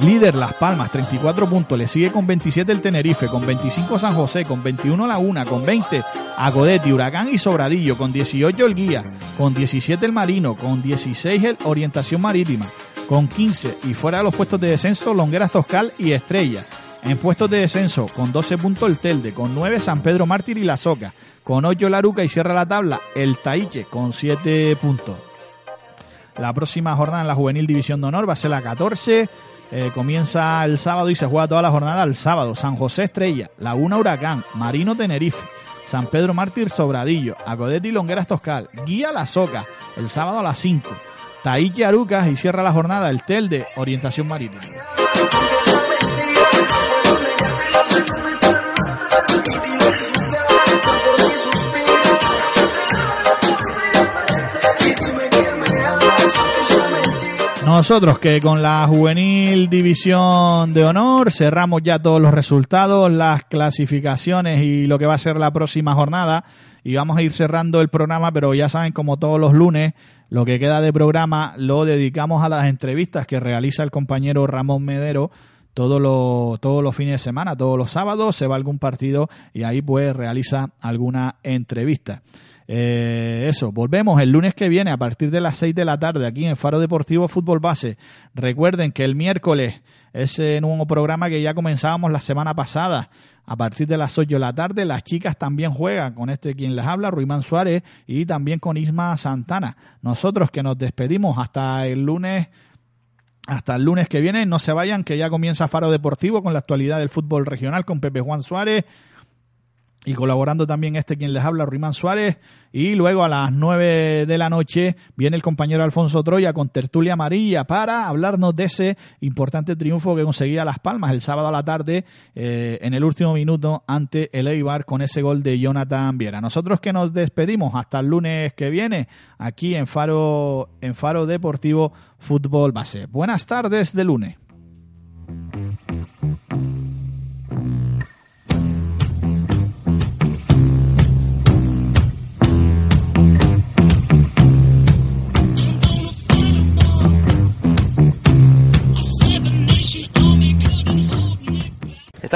Líder Las Palmas, 34 puntos. Le sigue con 27 el Tenerife, con 25 San José, con 21 Laguna, con 20 Agodetti, Huracán y Sobradillo, con 18 el Guía, con 17 el Marino, con 16 el Orientación Marítima, con 15 y fuera de los puestos de descenso Longueras Toscal y Estrella. En puestos de descenso, con 12 puntos el Telde, con 9 San Pedro Mártir y La Soca, con 8 Laruca y cierra la tabla el Taiche, con 7 puntos. La próxima jornada en la Juvenil División de Honor va a ser la 14. Eh, comienza el sábado y se juega toda la jornada el sábado. San José Estrella, Laguna Huracán, Marino Tenerife, San Pedro Mártir Sobradillo, Acodetti Longueras Toscal, Guía La Soca, el sábado a las 5. Taiki Arucas y cierra la jornada el Telde, Orientación Marítima. Nosotros que con la juvenil división de honor cerramos ya todos los resultados, las clasificaciones y lo que va a ser la próxima jornada y vamos a ir cerrando el programa, pero ya saben como todos los lunes lo que queda de programa lo dedicamos a las entrevistas que realiza el compañero Ramón Medero todos los, todos los fines de semana, todos los sábados se va algún partido y ahí pues realiza alguna entrevista. Eh, eso, volvemos el lunes que viene a partir de las 6 de la tarde aquí en Faro Deportivo Fútbol Base. Recuerden que el miércoles ese nuevo programa que ya comenzábamos la semana pasada a partir de las 8 de la tarde. Las chicas también juegan con este quien les habla, Ruimán Suárez, y también con Isma Santana. Nosotros que nos despedimos hasta el lunes hasta el lunes que viene. No se vayan, que ya comienza Faro Deportivo con la actualidad del fútbol regional con Pepe Juan Suárez, y colaborando también este quien les habla, Ruimán Suárez. Y luego a las nueve de la noche viene el compañero Alfonso Troya con Tertulia Amarilla para hablarnos de ese importante triunfo que conseguía Las Palmas el sábado a la tarde eh, en el último minuto ante el Eibar con ese gol de Jonathan Viera. Nosotros que nos despedimos hasta el lunes que viene aquí en Faro, en Faro Deportivo Fútbol Base. Buenas tardes de lunes.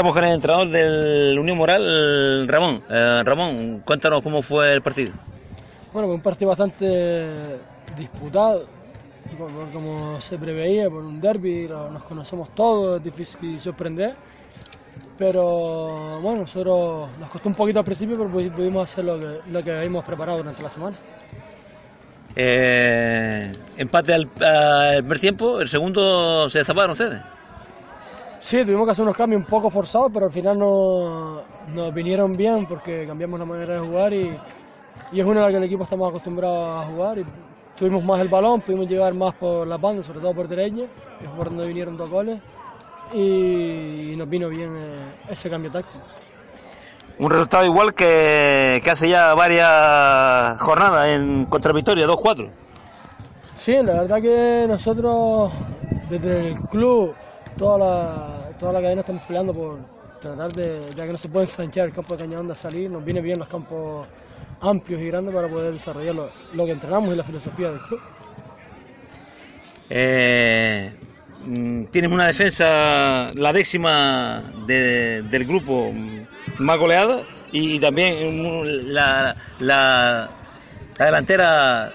Estamos con el entrenador del Unión Moral, Ramón. Eh, Ramón, cuéntanos cómo fue el partido. Bueno, fue un partido bastante disputado, como se preveía, por un derby, nos conocemos todos, es difícil sorprender. Pero bueno, nosotros nos costó un poquito al principio, pero pu- pudimos hacer lo que, lo que habíamos preparado durante la semana. Eh, empate al, al primer tiempo, el segundo se destaparon ustedes. Sí, tuvimos que hacer unos cambios un poco forzados, pero al final no- nos vinieron bien porque cambiamos la manera de jugar y, y es una a la que el equipo está más acostumbrado a jugar. Y tuvimos más el balón, pudimos llegar más por las bandas, sobre todo por derecha, que es por donde vinieron dos goles, y, nos vino bien eh, ese cambio táctico. Un resultado igual que, que hace ya varias jornadas en contra Victoria, 2-4. Sí, la verdad que nosotros desde el club, toda la, toda la cadena estamos peleando por tratar de, ya que no se puede ensanchar el campo de Cañadonda a salir, nos viene bien los campos amplios y grandes para poder desarrollar lo, que entrenamos y la filosofía del club. Eh, mm, tienes una defensa, la décima de- del grupo más goleada y, también la, la, la delantera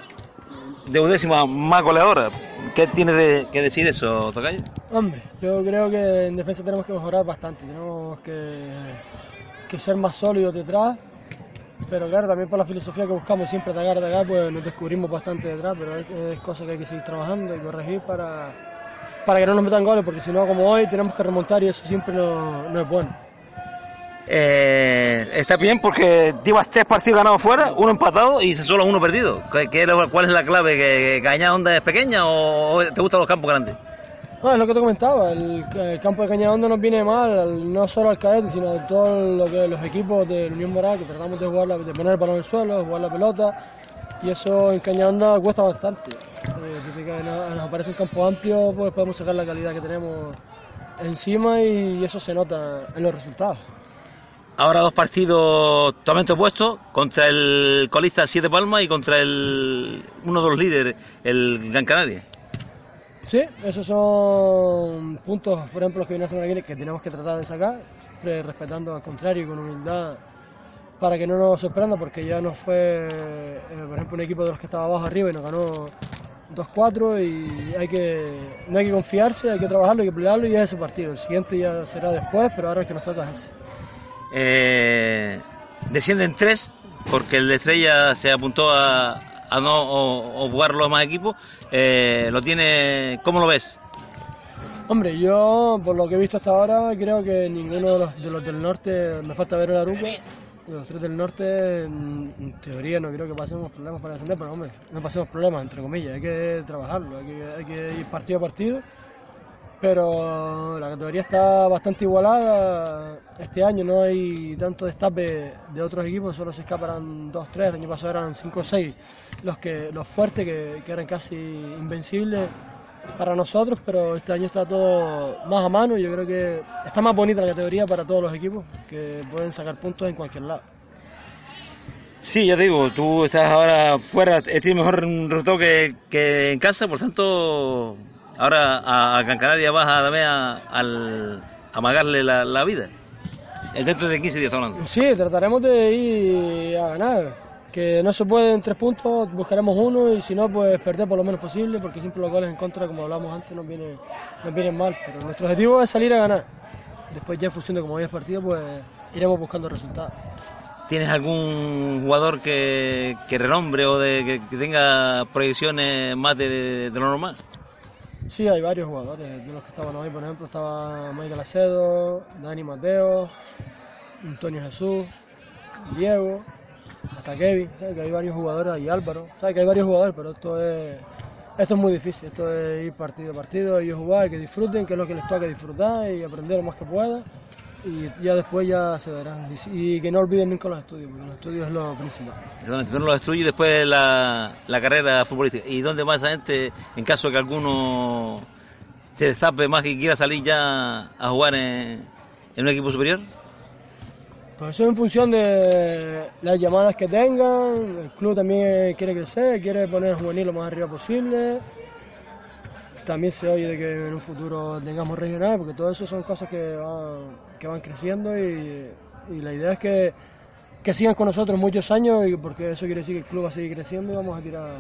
de undécima más goleadora. ¿Qué tienes de- que decir eso, Tocayo? Hombre, yo creo que en defensa tenemos que mejorar bastante, tenemos que, que ser más sólidos detrás, pero claro, también por la filosofía que buscamos siempre atacar, atacar, pues nos descubrimos bastante detrás, pero es, es cosa que hay que seguir trabajando y corregir para, para que no nos metan goles, porque si no, como hoy, tenemos que remontar y eso siempre no, no es bueno. Eh, está bien porque llevas tres partidos ganados fuera, uno empatado y solo uno perdido. ¿Qué- qué ¿Cuál es la clave? ¿Que, que Cañada Onda o te gustan los campos grandes? No, es lo que te comentaba, el, campo de Cañadondo nos viene mal, al- no solo al cadete, sino a todos lo los equipos de Unión Moral, que tratamos de, jugar de poner el balón en el suelo, jugar la pelota, y eso en Cañadondo cuesta bastante. Eh, nos, nos aparece un campo amplio, pues podemos sacar la calidad que tenemos encima y eso se nota en los resultados. Ahora dos partidos totalmente opuestos, contra el colista Siete Palmas y contra el uno de los líderes, el Gran Canaria. Sí, esos son puntos, por ejemplo, los que viene la semana que que tenemos que tratar de sacar, respetando al contrario y con humildad, para que no nos sorprenda, porque ya nos fue, eh, por ejemplo, un equipo de los que estaba abajo arriba y nos ganó 2-4 y hay que, no hay que confiarse, hay que trabajarlo, hay que pelearlo y es ese partido. El siguiente ya será después, pero ahora el que nos toca es ese. Eh, descienden tres, porque el de Estrella se apuntó a, a no o, o jugar los más equipos. Eh, lo tiene, ¿Cómo lo ves? Hombre, yo por lo que he visto hasta ahora creo que ninguno de los, de los del norte, me falta ver el Aruca, los tres del norte en teoría no creo que pasemos problemas para descender, pero hombre, no pasemos problemas, entre comillas, hay que trabajarlo, hay que, hay que ir partido a partido, pero la categoría está bastante igualada, este año no hay tanto destape de otros equipos, solo se escaparán dos, tres, el año pasado eran cinco o seis los, que, los fuertes que, que eran casi invencibles para nosotros, pero este año está todo más a mano yo creo que está más bonita la categoría para todos los equipos que pueden sacar puntos en cualquier lado. Sí, ya te digo, tú estás ahora fuera, tienes mejor resultado que, que en casa, por tanto, ahora a, a Gran Canaria vas a, a, al, a amagarle la, la vida. El dentro de 15 días hablando. Sí, trataremos de ir a ganar. Que no se puede en tres puntos, buscaremos uno y si no, pues perder por lo menos posible, porque siempre los goles en contra, como hablamos antes, nos, viene, nos vienen mal. Pero nuestro objetivo es salir a ganar. Después ya en función de cómo vaya el partido, pues iremos buscando resultados. ¿Tienes algún jugador que, que renombre o de, que, que tenga proyecciones más de, de- de lo normal? Sí, hay varios jugadores. De los que estaban hoy, por ejemplo, estaba Michael Acedo, Dani Mateo, Antonio Jesús, Diego, hasta Kevin. Que hay varios jugadores, y Álvaro. ¿sabes? Que hay varios jugadores, pero esto es, esto es muy difícil. Esto es ir partido a partido, ellos jugar, que disfruten, que es lo que les toca disfrutar y aprender lo más que puedan. Y ya después ya se verán. Y, que no olviden nunca los estudios, porque los estudios es lo principal. Exactamente, primero los estudios y después la, la carrera futbolística. ¿Y dónde va esa gente en caso de que alguno se destape más y quiera salir ya a jugar en, en un equipo superior? Pues eso en función de las llamadas que tengan, el club también quiere crecer, quiere poner el juvenil lo más arriba posible. También se oye de que en un futuro tengamos regional, porque todo eso son cosas que van, que van creciendo y, y la idea es que, que sigan con nosotros muchos años, y porque eso quiere decir que el club va a seguir creciendo y vamos a tirar,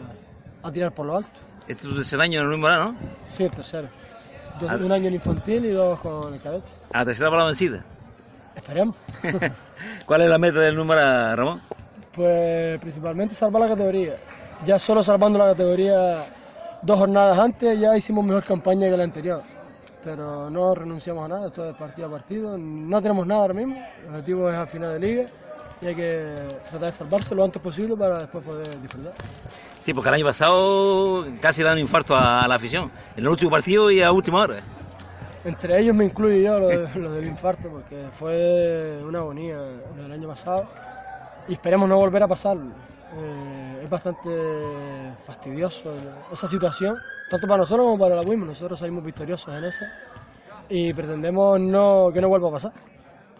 a tirar por lo alto. Este es el año en el grado, ¿no? Sí, el tercero. Dos- un año en infantil y dos con el cadete. A la tercera para la vencida. Esperemos. ¿Cuál es la meta del número, Ramón? Pues principalmente salvar la categoría. Ya solo salvando la categoría dos jornadas antes ya hicimos mejor campaña que la anterior. Pero no renunciamos a nada, esto es partido a partido. No tenemos nada ahora mismo. El objetivo es al final de liga y hay que tratar de salvarse lo antes posible para después poder disfrutar. Sí, porque el año pasado casi le dan un infarto a la afición. En el último partido y a última hora. Entre ellos me incluyo yo lo, de- lo del infarto porque fue una agonía del año pasado y esperemos no volver a pasarlo. Eh, es bastante fastidioso esa situación, tanto para nosotros como para la WIM. Nosotros salimos victoriosos en esa y pretendemos no, que no vuelva a pasar,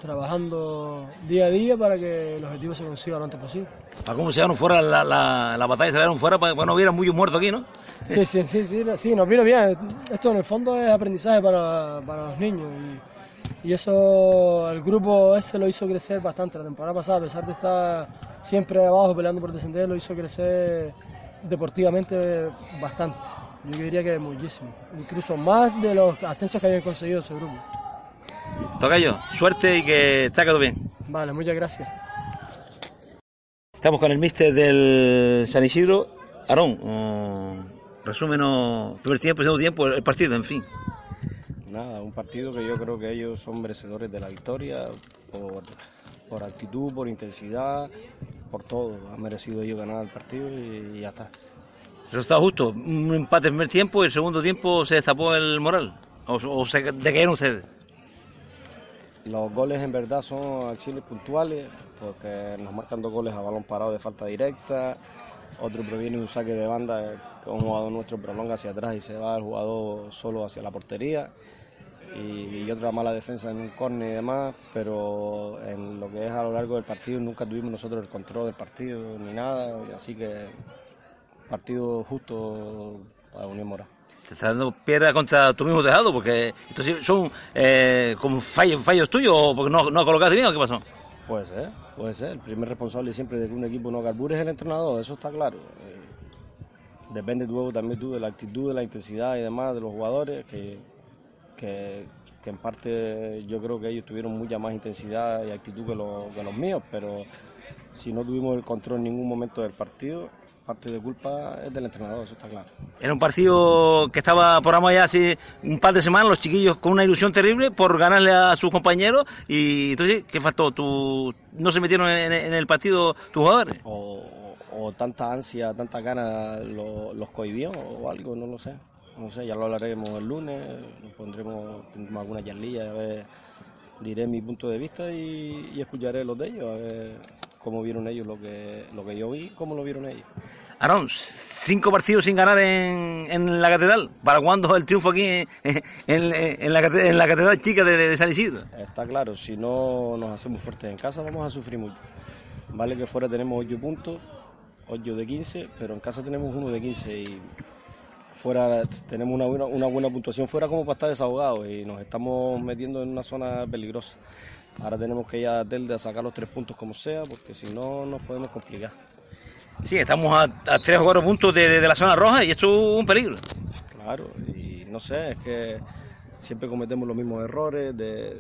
trabajando día a día para que el objetivo se consiga lo antes posible. Para cómo se llevaron fuera la, la, la batalla, se llevaron fuera para que no hubiera muchos muertos aquí, ¿no? Sí, sí, sí, sí, sí, nos vino bien. Esto en el fondo es aprendizaje para, para los niños y, y eso el grupo ese lo hizo crecer bastante la temporada pasada, a pesar de estar siempre abajo peleando por descender, lo hizo crecer deportivamente bastante. Yo diría que muchísimo, incluso más de los ascensos que habían conseguido ese grupo. Toca yo, suerte y que está todo bien. Vale, muchas gracias. Estamos con el mister del San Isidro, Aarón. eh, resúmenos, primer tiempo, segundo tiempo, el partido, en fin. Nada, un partido que yo creo que ellos son merecedores de la victoria por, por actitud, por intensidad, por todo. Han merecido ellos ganar el partido y, y ya está. Resultado justo, un empate en primer tiempo y el segundo tiempo se destapó el moral. O, o se decayeron ustedes. Los goles en verdad son acciones puntuales porque nos marcan dos goles a balón parado de falta directa. Otro proviene de un saque de banda que un jugador nuestro prolonga hacia atrás y se va el jugador solo hacia la portería. Y, y otra mala defensa en un córner y demás, pero en lo que es a lo largo del partido nunca tuvimos nosotros el control del partido ni nada, así que partido justo para Unión Mora. Te está dando piedra contra tu mismo tejado porque estos sí son eh, como fallos, fallos tuyos o porque no, no colocaste bien o qué pasó. Puede ser, puede ser. El primer responsable siempre de que un equipo no carbure es el entrenador, eso está claro. Eh, depende luego también tú de la actitud, de la intensidad y demás de los jugadores, que, que, que en parte yo creo que ellos tuvieron mucha más intensidad y actitud que, los- que los míos, pero si no tuvimos el control en ningún momento del partido, parte de culpa es del entrenador, eso está claro. Era un partido que estaba programado ya hace un par de semanas, los chiquillos con una ilusión terrible por ganarle a sus compañeros y entonces, ¿qué faltó? ¿Tú, ¿No se metieron en, en el partido tus jugadores? o, o tanta ansia, tanta gana lo- los cohibió o algo, no lo sé. No sé, ya lo hablaremos el lunes, nos pondremos, tendremos alguna charlilla, a ver, diré mi punto de vista y, y escucharé los de ellos, a ver cómo vieron ellos lo que, lo que yo vi, cómo lo vieron ellos. Aarón, cinco partidos sin ganar en, en la catedral. ¿Para cuándo el triunfo aquí en, en- en la, cate- en la catedral chica de, de San Isidro? Está claro, si no nos hacemos fuertes en casa vamos a sufrir mucho. Vale que fuera tenemos 8 puntos, 8 de 15, pero en casa tenemos uno de 15 y fuera tenemos una buena, una buena puntuación fuera como para estar desahogados y nos estamos metiendo en una zona peligrosa. Ahora tenemos que ir a Telde a sacar los tres puntos como sea, porque si no nos podemos complicar. Sí, estamos a, a tres o cuatro puntos de, de- de la zona roja y esto es un peligro. Claro, y no sé, es que siempre cometemos los mismos errores. De,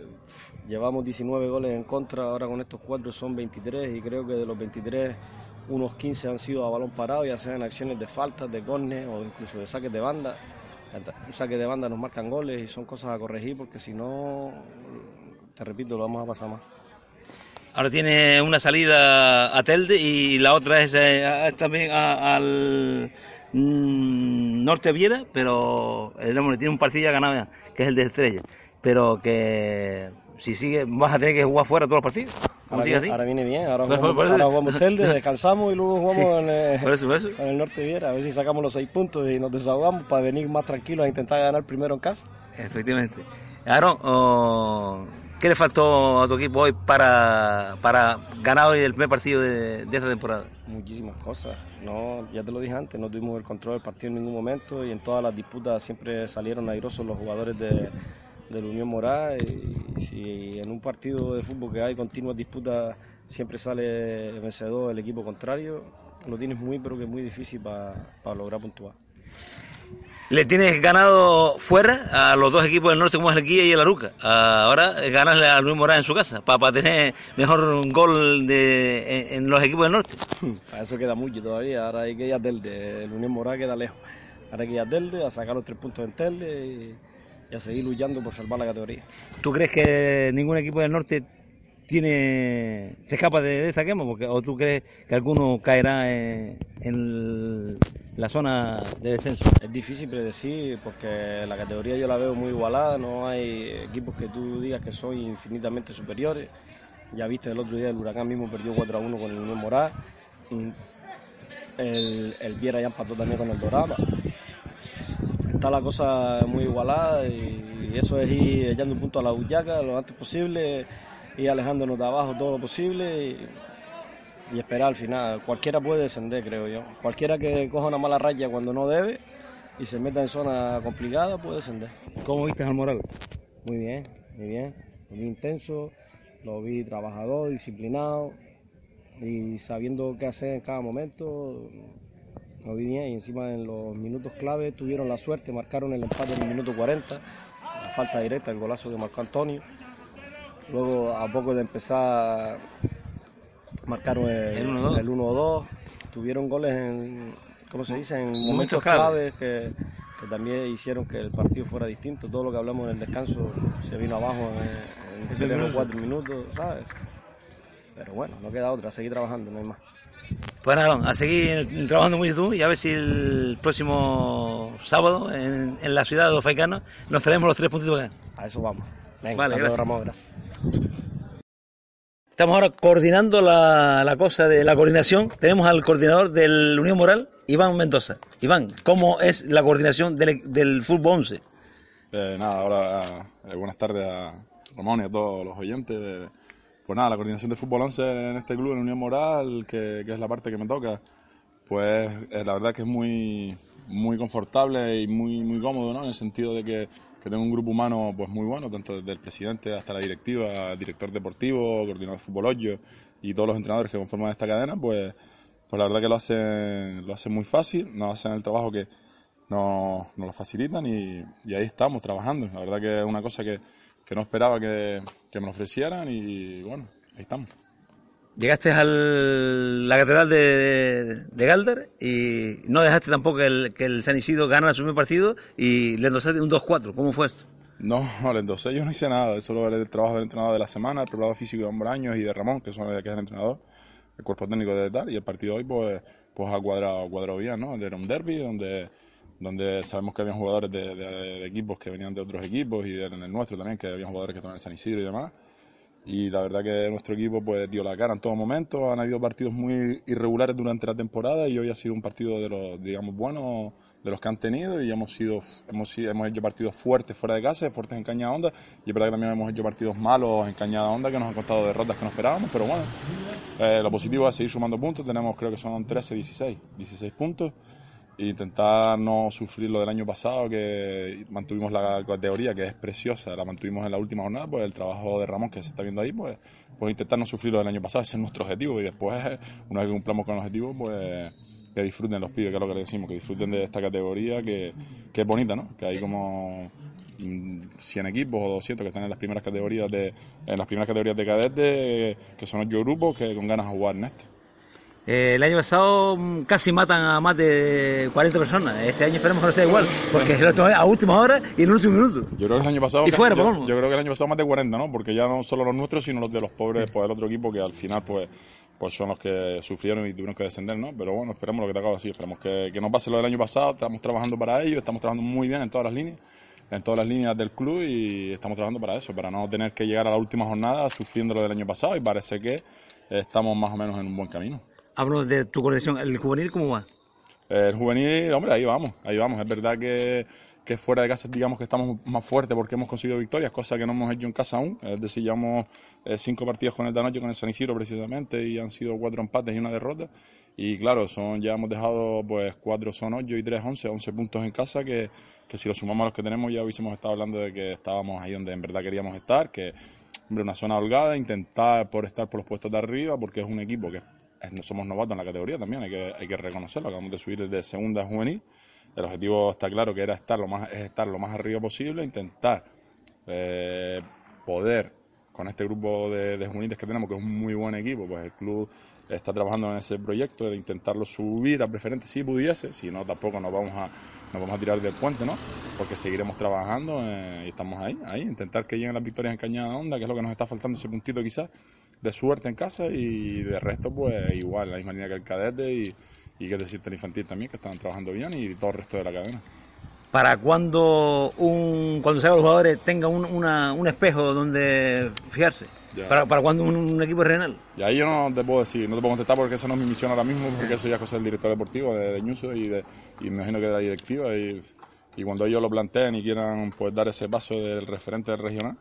llevamos 19 goles en contra, ahora con estos cuatro son 23 y creo que de los 23 unos 15 han sido a balón parado, ya sean acciones de faltas, de cornes o incluso de saques de banda. Un saque de banda nos marcan goles y son cosas a corregir porque si no, te repito, lo vamos a pasar más. Ahora tiene una salida a Telde y la otra es eh, también al mm, Norte Viera, pero el hombre tiene un partido ya, que es el de Estrella. Pero que si sigue, vas a tener que jugar fuera todos los partidos. ¿Cómo Ahora, sigue así? ahora viene bien, ahora jugamos, por eso- ahora jugamos Telde, descansamos y luego jugamos Sí, en, el, por eso, por eso. en el Norte Viera, a ver si sacamos los seis puntos y nos desahogamos para venir más tranquilos a intentar ganar primero en casa. Efectivamente. Aaron, oh, ¿qué le faltó a tu equipo hoy para, para ganar hoy el primer partido de, de esta temporada? Muchísimas cosas, no, ya te lo dije antes, no tuvimos el control del partido en ningún momento y en todas las disputas siempre salieron airosos los jugadores de, de la Unión Morada y si en un partido de fútbol que hay continuas disputas siempre sale vencedor el equipo contrario, lo tienes muy pero que muy difícil para lograr puntuar. Le tienes ganado fuera a los dos equipos del norte como es el Guía y el Aruca. Ahora ganarle a Luis Morán en su casa para, tener mejor un gol de, en, en los equipos del norte. A eso queda mucho todavía, ahora hay que ir a Telde, el Unión Morada queda lejos. Ahora hay que ir a Telde, a sacar los tres puntos en Telde y, y a seguir luchando por salvar la categoría. ¿Tú crees que ningún equipo del norte tiene se escapa de, de esta quema? Porque, ¿O tú crees que alguno caerá en, en la zona de descenso? Es difícil predecir porque la categoría yo la veo muy igualada, no hay equipos que tú digas que son infinitamente superiores. Ya viste el otro día el Huracán mismo perdió 4 a 1 con el Unión Morada. Mm, El, el Viera ya empató también con el Dorada. Está la cosa muy igualada y eso es ir echando un punto a la bullaca lo antes posible, ir alejándonos de abajo todo lo posible y, y esperar al final. Cualquiera puede descender, creo yo. Cualquiera que coja una mala raya cuando no debe y se meta en zona complicada puede descender. ¿Cómo viste al Moral? Muy bien, muy bien. Lo vi intenso, lo vi trabajador, disciplinado y sabiendo qué hacer en cada momento. Lo vi bien y encima en los minutos clave tuvieron la suerte, marcaron el empate en el minuto 40, la falta directa, el golazo que marcó Antonio. Luego a poco de empezar marcaron el, El 1-2. el 1-2, tuvieron goles en, ¿cómo se dice? En Momentos momentos clave. claves que, que también hicieron que el partido fuera distinto. Todo lo que hablamos en el descanso se vino abajo en, en tres o cuatro minutos, ¿sabes? Pero bueno, no queda otra, seguir trabajando, no hay más. Pues nada, Aaron, a seguir trabajando mucho tú y a ver si el próximo sábado en, en la ciudad de Los Faicanos nos traemos los tres puntitos acá. A eso vamos. Venga, Vale, gracias. Ramón, gracias. Estamos ahora coordinando la, la cosa de la coordinación. Tenemos al coordinador del Unión Moral, Iván Mendoza. Iván, ¿cómo es la coordinación del, del fútbol 11? Eh, nada, ahora eh, buenas tardes a Ramón y a todos los oyentes. de- pues nada, la coordinación de fútbol 11 en este club, en Unión Moral, que, que es la parte que me toca, pues eh, la verdad que es muy, muy confortable y muy, muy cómodo, ¿no? En el sentido de que, que tengo un grupo humano pues muy bueno, tanto desde el presidente hasta la directiva, director deportivo, coordinador de fútbol 8 y todos los entrenadores que conforman esta cadena, pues, pues la verdad que lo hacen, lo hacen muy fácil, nos hacen el trabajo que, nos, nos lo facilitan y, y ahí estamos trabajando. La verdad que es una cosa que, que no esperaba que, que me lo ofrecieran y bueno, ahí estamos. Llegaste a la catedral de, de Galdar y no dejaste tampoco que el, que el San Isidro ganara su primer partido y le endosaste un 2-4. ¿Cómo fue esto? No, entonces yo no hice nada, solo era el trabajo del entrenador de la semana, el preparador físico de Hombraños y de Ramón, que son que es el entrenador, el cuerpo técnico de tal, y el partido hoy pues, pues ha cuadrado, cuadrado bien, ¿no? Era un derby donde, donde sabemos que había jugadores de, de- de equipos que venían de otros equipos y en el nuestro también, que había jugadores que estaban en San Isidro y demás. Y la verdad que nuestro equipo pues dio la cara en todo momento, han habido partidos muy irregulares durante la temporada y hoy ha sido un partido de los, digamos, buenos de los que han tenido. Y hemos sido hemos hemos hecho partidos fuertes fuera de casa, fuertes en Cañada Honda y es verdad que también hemos hecho partidos malos en Cañada Honda que nos han costado derrotas que no esperábamos, pero bueno, eh, lo positivo es seguir sumando puntos, tenemos creo que son 13, 16, 16 puntos intentar no sufrir lo del año pasado que mantuvimos la categoría que es preciosa, la mantuvimos en la última jornada, pues el trabajo de Ramón que se está viendo ahí, pues, pues intentar no sufrir lo del año pasado, ese es nuestro objetivo y después una vez que cumplamos con el objetivo, pues que disfruten los pibes, que es lo que le decimos, que disfruten de esta categoría que, que es bonita, ¿no? Que hay como mm, 100 equipos o 200 que están en las primeras categorías de en las primeras categorías de cadetes, que son ocho grupos que con ganas de jugar en este. Eh, el año pasado mm, casi matan a más de 40 personas. Este año esperemos que no sea igual, porque es a última hora y en el último minuto. Yo creo que el año pasado. Y fuera, yo, creo que el año pasado más de 40, ¿no? Porque ya no solo los nuestros, sino los de los pobres, pues el otro equipo que al final, pues, pues son los que sufrieron y tuvieron que descender, ¿no? Pero bueno, esperemos lo que te acabo de decir. Esperemos que, que no pase lo del año pasado. Estamos trabajando para ello, estamos trabajando muy bien en todas las líneas, en todas las líneas del club y estamos trabajando para eso, para no tener que llegar a la última jornada sufriendo lo del año pasado y parece que estamos más o menos en un buen camino. Hablo de tu conexión. ¿El juvenil cómo va? El juvenil, hombre, ahí vamos, ahí vamos. Es verdad que, que fuera de casa digamos que estamos más fuertes porque hemos conseguido victorias, cosa que no hemos hecho en casa aún. Es decir, llevamos eh, cinco partidos con el Danoche, con el San Isidro precisamente, y han sido cuatro empates y una derrota. Y claro, son ya hemos dejado, pues cuatro son ocho y tres once, once puntos en casa, que, que si lo sumamos a los que tenemos ya hubiésemos estado hablando de que estábamos ahí donde en verdad queríamos estar, que hombre, una zona holgada, intentar por estar por los puestos de arriba, porque es un equipo que no somos novatos en la categoría también, hay que, hay que reconocerlo, acabamos de subir desde segunda a juvenil, el objetivo está claro que era estar lo más, es estar lo más arriba posible, intentar eh, poder con este grupo de, de juveniles que tenemos, que es un muy buen equipo, pues el club está trabajando en ese proyecto de intentarlo subir a preferente si pudiese, si no tampoco nos vamos a, nos vamos a tirar del puente, ¿no? Porque seguiremos trabajando eh, y estamos ahí, ahí, intentar que lleguen las victorias en Cañada Honda, que es lo que nos está faltando ese puntito quizás de suerte en casa y de resto pues igual, la misma línea que el cadete y, y que decirte el infantil también, que están trabajando bien y todo el resto de la cadena. Para cuando un cuando salgan los jugadores tengan un, una- un espejo donde fijarse. Ya. Para, para cuando un, un equipo regional. Y ahí yo no te puedo decir, no te puedo contestar porque esa no es mi misión ahora mismo, porque eso ya es cosa del director deportivo, de, de Ñuso y, de, y me imagino que de la directiva. Y, y cuando ellos lo planteen y quieran pues dar ese paso del referente del regional,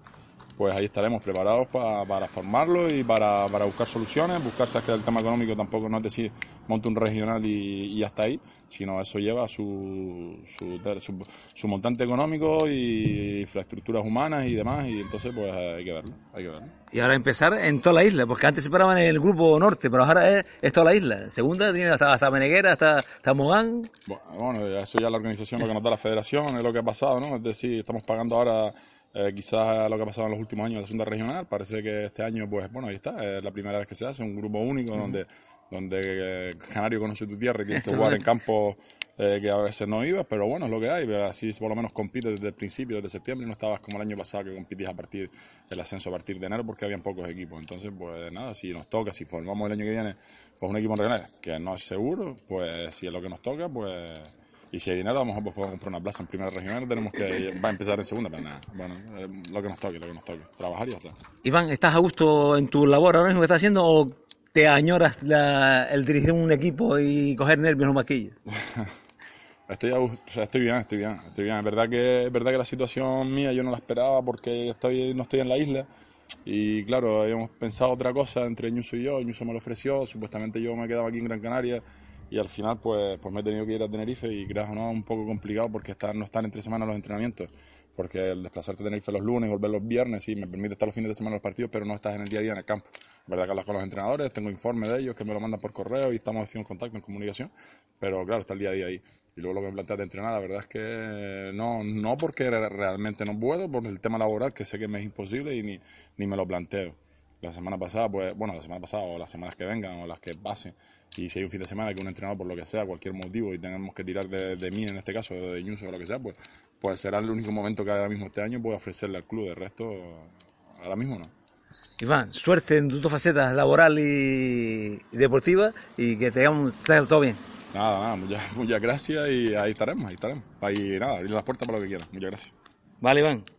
pues ahí estaremos preparados pa- para formarlo y para, para buscar soluciones, buscar, sabes que el tema económico tampoco no es decir monte un regional y, y hasta ahí, sino eso lleva su, su, su, su montante económico y infraestructuras humanas y demás, y entonces pues hay que verlo, hay que verlo. Y ahora empezar en toda la isla, porque antes se paraban en el grupo norte, pero ahora es, es toda la isla. Segunda tiene hasta, hasta Meneguera, hasta, hasta Mogán. Bueno, eso ya la organización, lo que nos da la federación, es lo que ha pasado, ¿no? Es decir, estamos pagando ahora eh, quizás lo que ha pasado en los últimos años de la segunda regional. Parece que este año, pues bueno, ahí está, es la primera vez que se hace, un grupo único donde, donde eh, Canario conoce tu tierra y tienes que jugar en campos eh, que a veces no ibas, pero bueno, es lo que hay, pero así por lo menos compites desde el principio, desde septiembre, no estabas como el año pasado que compitías a partir del ascenso a partir de enero porque habían pocos equipos. Entonces, pues nada, si nos toca, si formamos el año que viene pues un equipo en regional que no es seguro, pues si es lo que nos toca, pues y si hay dinero, vamos a pues, podemos comprar una plaza en primera regional, tenemos que va a empezar en segunda, pero nada, bueno, eh, lo que nos toque, lo que nos toque, trabajar y ya está. Iván, ¿estás a gusto en tu labor ahora mismo que estás haciendo o te añoras la- el dirigir un equipo y coger nervios en los maquillos? Estoy, estoy bien, estoy bien, estoy bien. Es verdad que es verdad que la situación mía yo no la esperaba porque estoy, no estoy en la isla y claro, habíamos pensado otra cosa entre Ñuso y yo. Ñuso me lo ofreció, supuestamente yo me quedaba aquí en Gran Canaria y al final pues, pues me he tenido que ir a Tenerife y creas o no, un poco complicado porque estar, no están entre semana los entrenamientos. Porque el desplazarte a Tenerife los lunes, volver los viernes, sí, me permite estar los fines de semana en los partidos, pero no estás en el día a día en el campo. Es verdad que hablas con los entrenadores, tengo informes de ellos que me lo mandan por correo y estamos en contacto, en comunicación, pero claro, está el día a día ahí. Y luego lo que me planteas de entrenar, la verdad es que no, no porque re- realmente no puedo, por el tema laboral, que sé que me es imposible y ni, ni me lo planteo. La semana pasada, pues, bueno, la semana pasada o las semanas que vengan o las que pasen, y si hay un fin de semana que un entrenador, por lo que sea, cualquier motivo, y tenemos que tirar de, de mí en este caso, de Ñuso o lo que sea, pues, pues será el único momento que ahora mismo este año puedo ofrecerle al club. De resto, ahora mismo no. Iván, suerte en tus dos facetas laboral y, deportiva y que te salga todo bien. Nada, nada, muchas, muchas gracias y ahí estaremos, ahí estaremos. Ahí nada, abrir las puertas para lo que quieran. Muchas gracias. Vale, Iván.